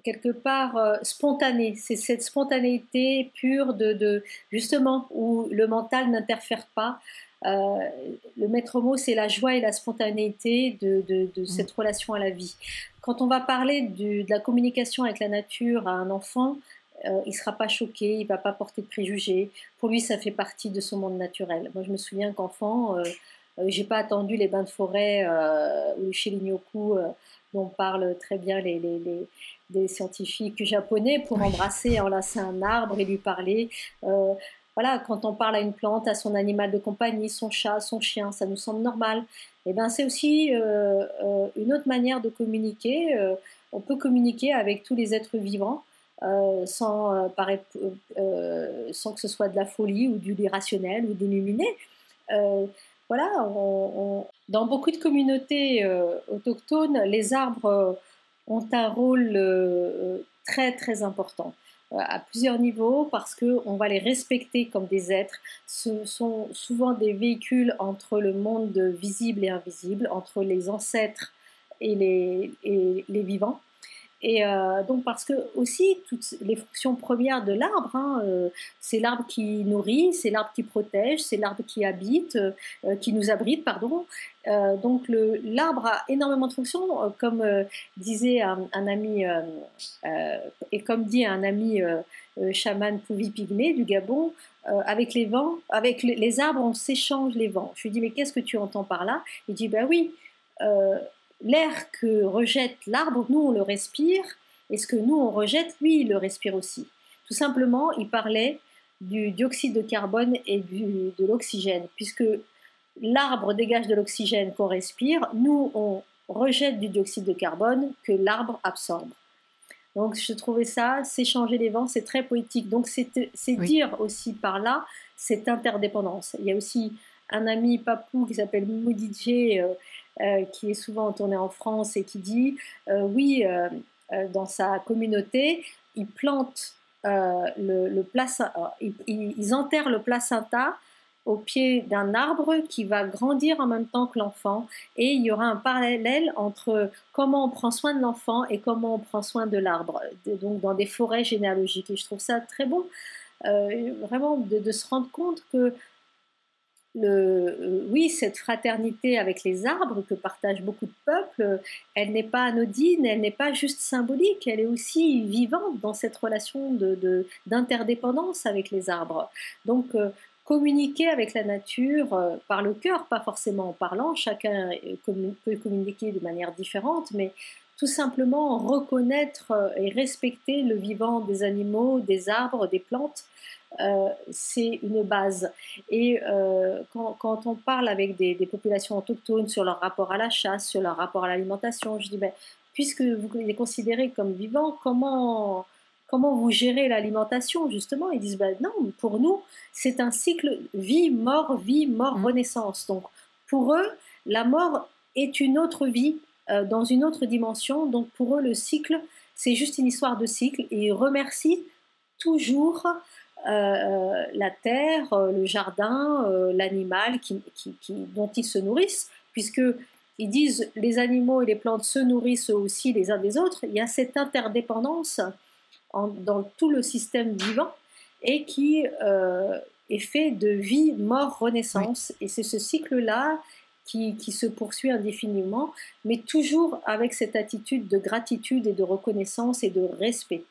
quelque part spontané. C'est cette spontanéité pure de, justement où le mental n'interfère pas. Euh, le maître mot, c'est la joie et la spontanéité de, mm. cette relation à la vie. Quand on va parler de la communication avec la nature à un enfant, euh, il ne sera pas choqué, il ne va pas porter de préjugés. Pour lui, ça fait partie de son monde naturel. Moi, je me souviens qu'enfant, euh, euh j'ai pas attendu les bains de forêt ou chez l'Ignoku, dont parlent très bien les, les, scientifiques japonais, pour embrasser, enlacer un arbre et lui parler voilà, quand on parle à une plante, à son animal de compagnie, son chat, son chien, ça nous semble normal. Et eh ben c'est aussi euh, euh, une autre manière de communiquer. Euh, on peut communiquer avec tous les êtres vivants sans, que ce soit de la folie ou du irrationnel ou de l'illuminé. voilà, dans beaucoup de communautés autochtones, les arbres ont un rôle très très important. Euh, à plusieurs niveaux parce qu'on va les respecter comme des êtres. Ce sont souvent des véhicules entre le monde visible et invisible, entre les ancêtres et les, et les vivants. Et donc parce que aussi toutes les fonctions premières de l'arbre, hein, c'est l'arbre qui nourrit, c'est l'arbre qui protège, c'est l'arbre qui habite, qui nous abrite, pardon. donc l'arbre a énormément de fonctions, comme disait un, ami et comme dit un ami chaman Pouvi Pygmée du Gabon, avec les vents, avec les, arbres, on s'échange les vents. Je lui dis mais qu'est-ce que tu entends par là? Il dit ben oui l'air que rejette l'arbre, nous on le respire, et ce que nous on rejette, lui il le respire aussi. Tout simplement, il parlait du dioxyde de carbone et de l'oxygène, puisque l'arbre dégage de l'oxygène qu'on respire, nous on rejette du dioxyde de carbone que l'arbre absorbe. Donc je trouvais ça, s'échanger les vents, c'est très poétique. Donc c'est dire aussi par là cette interdépendance. Il y a aussi un ami papou qui s'appelle Moudidje, euh, euh, qui est souvent tourné en France et qui dit euh, oui, euh, dans sa communauté, ils plantent le, le ils, enterrent le placenta au pied d'un arbre qui va grandir en même temps que l'enfant. Et il y aura un parallèle entre comment on prend soin de l'enfant et comment on prend soin de l'arbre, donc dans des forêts généalogiques. Et je trouve ça très beau, vraiment, de, se rendre compte que euh, oui, cette fraternité avec les arbres que partagent beaucoup de peuples, elle n'est pas anodine, elle n'est pas juste symbolique, elle est aussi vivante dans cette relation d'interdépendance de, avec les arbres. Donc, communiquer avec la nature euh, par le cœur, pas forcément en parlant, chacun peut communiquer de manière différente, mais tout simplement reconnaître euh, et respecter le vivant des animaux, des arbres, des plantes, euh, c'est une base. Et euh, quand, on parle avec des, populations autochtones sur leur rapport à la chasse, sur leur rapport à l'alimentation, je dis, ben, puisque vous les considérez comme vivants, comment, comment vous gérez l'alimentation justement? Ils disent, ben, non, pour nous, c'est un cycle vie, mort, vie, mort, mmh. renaissance. Donc pour eux, la mort est une autre vie euh, dans une autre dimension. Donc pour eux, le cycle, c'est juste une histoire de cycle. Et ils remercient toujours euh, la terre, euh, le jardin, euh, l'animal qui, dont ils se nourrissent, puisque ils disent les animaux et les plantes se nourrissent aussi les uns des autres. Il y a cette interdépendance dans tout le système vivant et qui est fait de vie, mort, renaissance. Et c'est ce cycle-là qui, qui, se poursuit indéfiniment, mais toujours avec cette attitude de gratitude et de reconnaissance et de respect.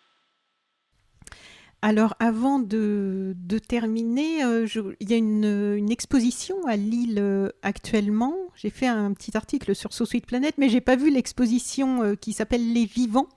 Alors, avant de, terminer, euh, il y a une, exposition à Lille euh, actuellement. J'ai fait un petit article sur So Sweet Planet, mais j'ai pas vu l'exposition euh, qui s'appelle Les Vivants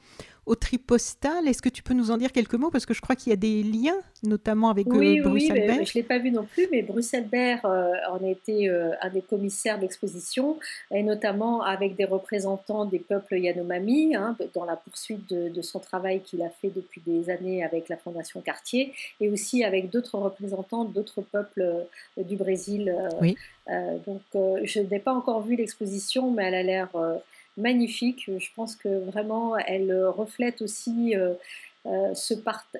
au Tripostal. Est-ce que tu peux nous en dire quelques mots? Parce que je crois qu'il y a des liens, notamment avec oui, euh, Oui, je ne l'ai pas vu non plus, mais Bruxelles-Bert euh, en était euh, un des commissaires d'exposition, et notamment avec des représentants des peuples Yanomami, hein, dans la poursuite de, son travail qu'il a fait depuis des années avec la Fondation Cartier, et aussi avec d'autres représentants d'autres peuples du Brésil. oui. donc, je n'ai pas encore vu l'exposition, mais elle a l'air magnifique. Je pense que vraiment, elle reflète aussi euh, euh, ce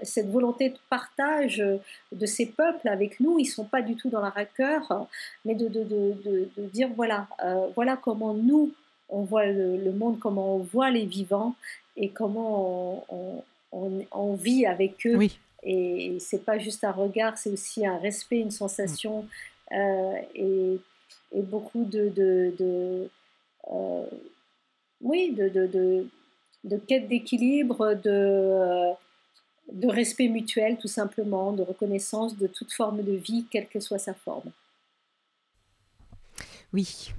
cette volonté de partage de ces peuples avec nous. Ils ne sont pas du tout dans la rancœur, mais de, de, de, de dire voilà, euh, voilà comment nous, on voit le, monde, comment on voit les vivants et comment on, on, vit avec eux. Oui. Et c'est pas juste un regard, c'est aussi un respect, une sensation et, et, beaucoup de, de oui, de, de, quête d'équilibre, de, euh, de respect mutuel tout simplement, de reconnaissance de toute forme de vie, quelle que soit sa forme. Oui.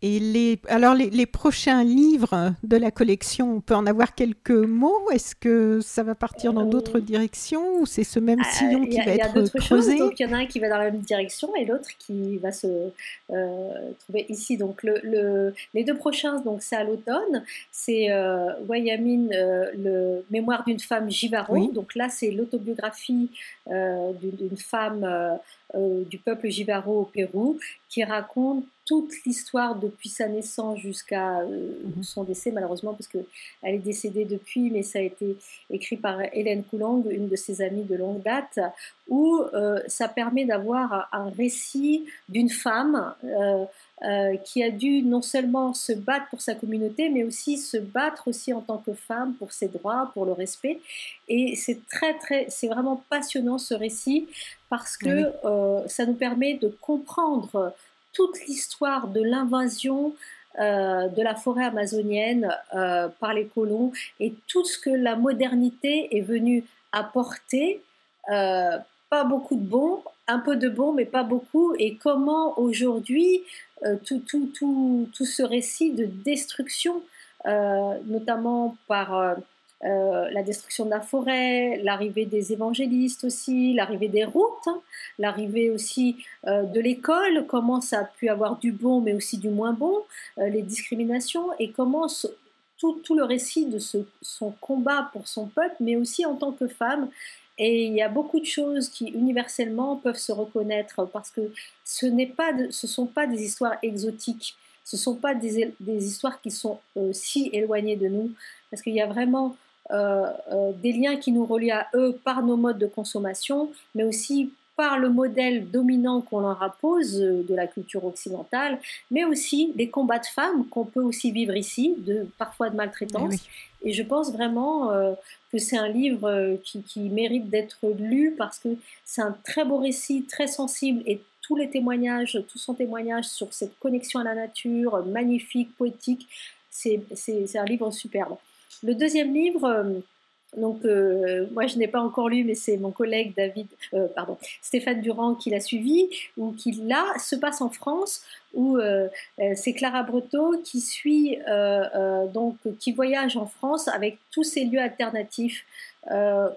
Et les, alors les, prochains livres de la collection, on peut en avoir quelques mots? Est-ce que ça va partir dans d'autres euh, directions ou c'est ce même ah, sillon qui va être creusé? Donc il y en a un qui va dans la même direction et l'autre qui va se euh, trouver ici. Donc le, les deux prochains, donc c'est à l'automne, c'est euh, Wayamin, euh, le Mémoire d'une femme Jivaro. Donc là c'est l'autobiographie d'une femme du peuple Jivaro au Pérou qui raconte toute l'histoire depuis sa naissance jusqu'à mhm. son décès, malheureusement, parce qu'elle est décédée depuis, mais ça a été écrit par Hélène Coulong, une de ses amies de longue date, où ça permet d'avoir un récit d'une femme euh, qui a dû non seulement se battre pour sa communauté, mais aussi se battre aussi en tant que femme pour ses droits, pour le respect. Et c'est très, très, c'est vraiment passionnant ce récit parce que euh, ça nous permet de comprendre toute l'histoire de l'invasion euh, de la forêt amazonienne par les colons et tout ce que la modernité est venue apporter. pas beaucoup de bons, un peu de bon, mais pas beaucoup, et comment aujourd'hui euh, tout, tout, tout, ce récit de destruction, euh, notamment par euh, la destruction de la forêt, l'arrivée des évangélistes aussi, l'arrivée des routes, hein, l'arrivée aussi de l'école, comment ça a pu avoir du bon mais aussi du moins bon, les discriminations et comment tout, le récit de son combat pour son peuple, mais aussi en tant que femme, et il y a beaucoup de choses qui universellement peuvent se reconnaître parce que ce ne sont pas des histoires exotiques, ce ne sont pas des, histoires qui sont euh, si éloignées de nous, parce qu'il y a vraiment euh, euh, des liens qui nous relient à eux par nos modes de consommation, mais aussi par le modèle dominant qu'on leur impose de la culture occidentale, mais aussi des combats de femmes qu'on peut aussi vivre ici, de, parfois de maltraitance. Eh Et je pense vraiment que c'est un livre euh, qui, mérite d'être lu parce que c'est un très beau récit, très sensible et tous les témoignages, tout son témoignage sur cette connexion à la nature, magnifique, poétique, c'est un livre superbe. Le deuxième livre, euh, donc, euh, moi, je n'ai pas encore lu, mais c'est mon collègue David, euh, pardon, Stéphane Durand qui l'a suivi, ou qui là se passe en France, où euh, c'est Clara Breteau qui suit, donc, qui voyage en France avec tous ces lieux alternatifs,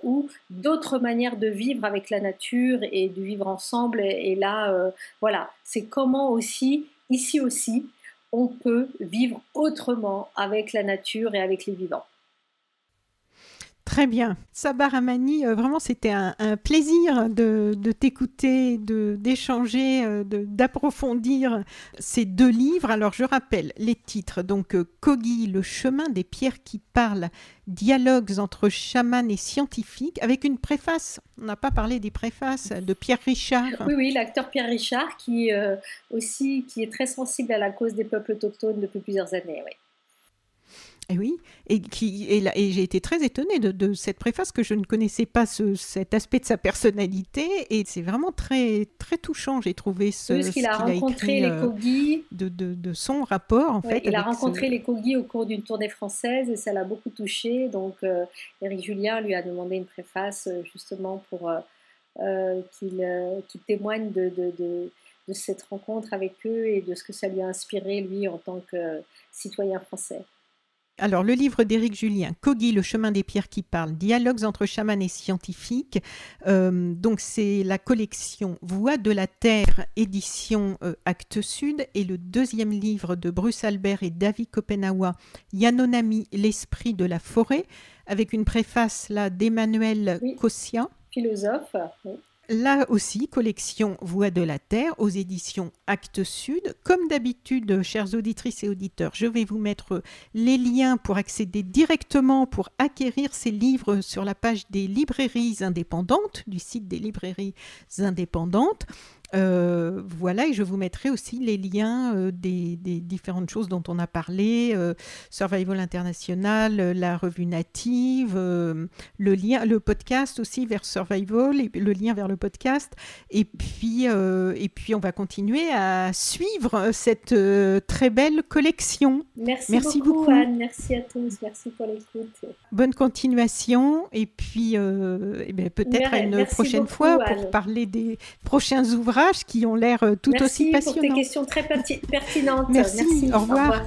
ou d'autres manières de vivre avec la nature et de vivre ensemble. Et, et là, voilà, c'est comment aussi, ici aussi, on peut vivre autrement avec la nature et avec les vivants. Très bien. Sabah Ramani, euh, vraiment, c'était un, plaisir de, t'écouter, d'échanger, euh, d'approfondir ces deux livres. Alors, je rappelle les titres. Donc, euh, Kogi, le chemin des pierres qui parlent, dialogues entre chamans et scientifiques, avec une préface. On n'a pas parlé des préfaces de Pierre Richard. Oui, oui, l'acteur Pierre Richard, qui aussi qui est très sensible à la cause des peuples autochtones depuis plusieurs années. Oui. Et eh oui, et, qui, et, et j'ai été très étonnée de, cette préface que je ne connaissais pas ce, cet aspect de sa personnalité et c'est vraiment très très touchant. J'ai trouvé ce, Parce qu'il a rencontré les euh, Kogi de, de, de, son rapport en fait. Il a rencontré les Kogi au cours d'une tournée française et ça l'a beaucoup touché. Donc euh, Eric Julien lui a demandé une préface euh, justement pour qu'il témoigne de, de cette rencontre avec eux et de ce que ça lui a inspiré lui en tant que citoyen français. Alors, le livre d'Éric Julien, Kogi, le chemin des pierres qui parle, dialogues entre chamans et scientifiques. Euh, donc, c'est la collection Voix de la Terre, édition euh, Actes Sud, et le deuxième livre de Bruce Albert et David Kopenawa, Yanonami, l'esprit de la forêt, avec une préface là d'Emmanuel oui. Philosophe. Là aussi, collection Voix de la Terre aux éditions Actes Sud. Comme d'habitude, chères auditrices et auditeurs, je vais vous mettre les liens pour accéder directement, pour acquérir ces livres sur la page des librairies indépendantes, du site des librairies indépendantes. Euh, voilà, et je vous mettrai aussi les liens euh, des, différentes choses dont on a parlé, euh, Survival International, la revue native, le lien, le podcast aussi vers Survival, et le lien vers le podcast, et puis, et puis on va continuer à suivre cette très belle collection. Merci, beaucoup, Anne, merci à tous, merci pour l'écoute. Bonne continuation, et puis eh peut-être à une prochaine fois pour parler des prochains ouvrages qui ont l'air euh, tout aussi passionnants. Merci pour tes questions très pertinentes. Merci, Au, revoir.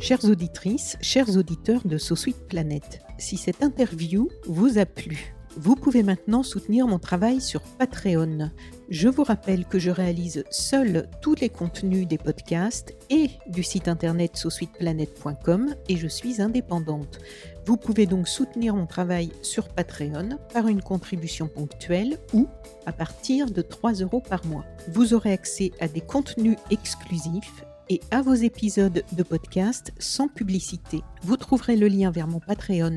Chères auditrices, chers auditeurs de So Sweet Planet, si cette interview vous a plu, Vous pouvez maintenant soutenir mon travail sur Patreon. Je vous rappelle que je réalise seul tous les contenus des podcasts et du site internet sausuiteplanète.com et je suis indépendante. Vous pouvez donc soutenir mon travail sur Patreon par une contribution ponctuelle ou à partir de 3 euros par mois. Vous aurez accès à des contenus exclusifs et à vos épisodes de podcast sans publicité. Vous trouverez le lien vers mon Patreon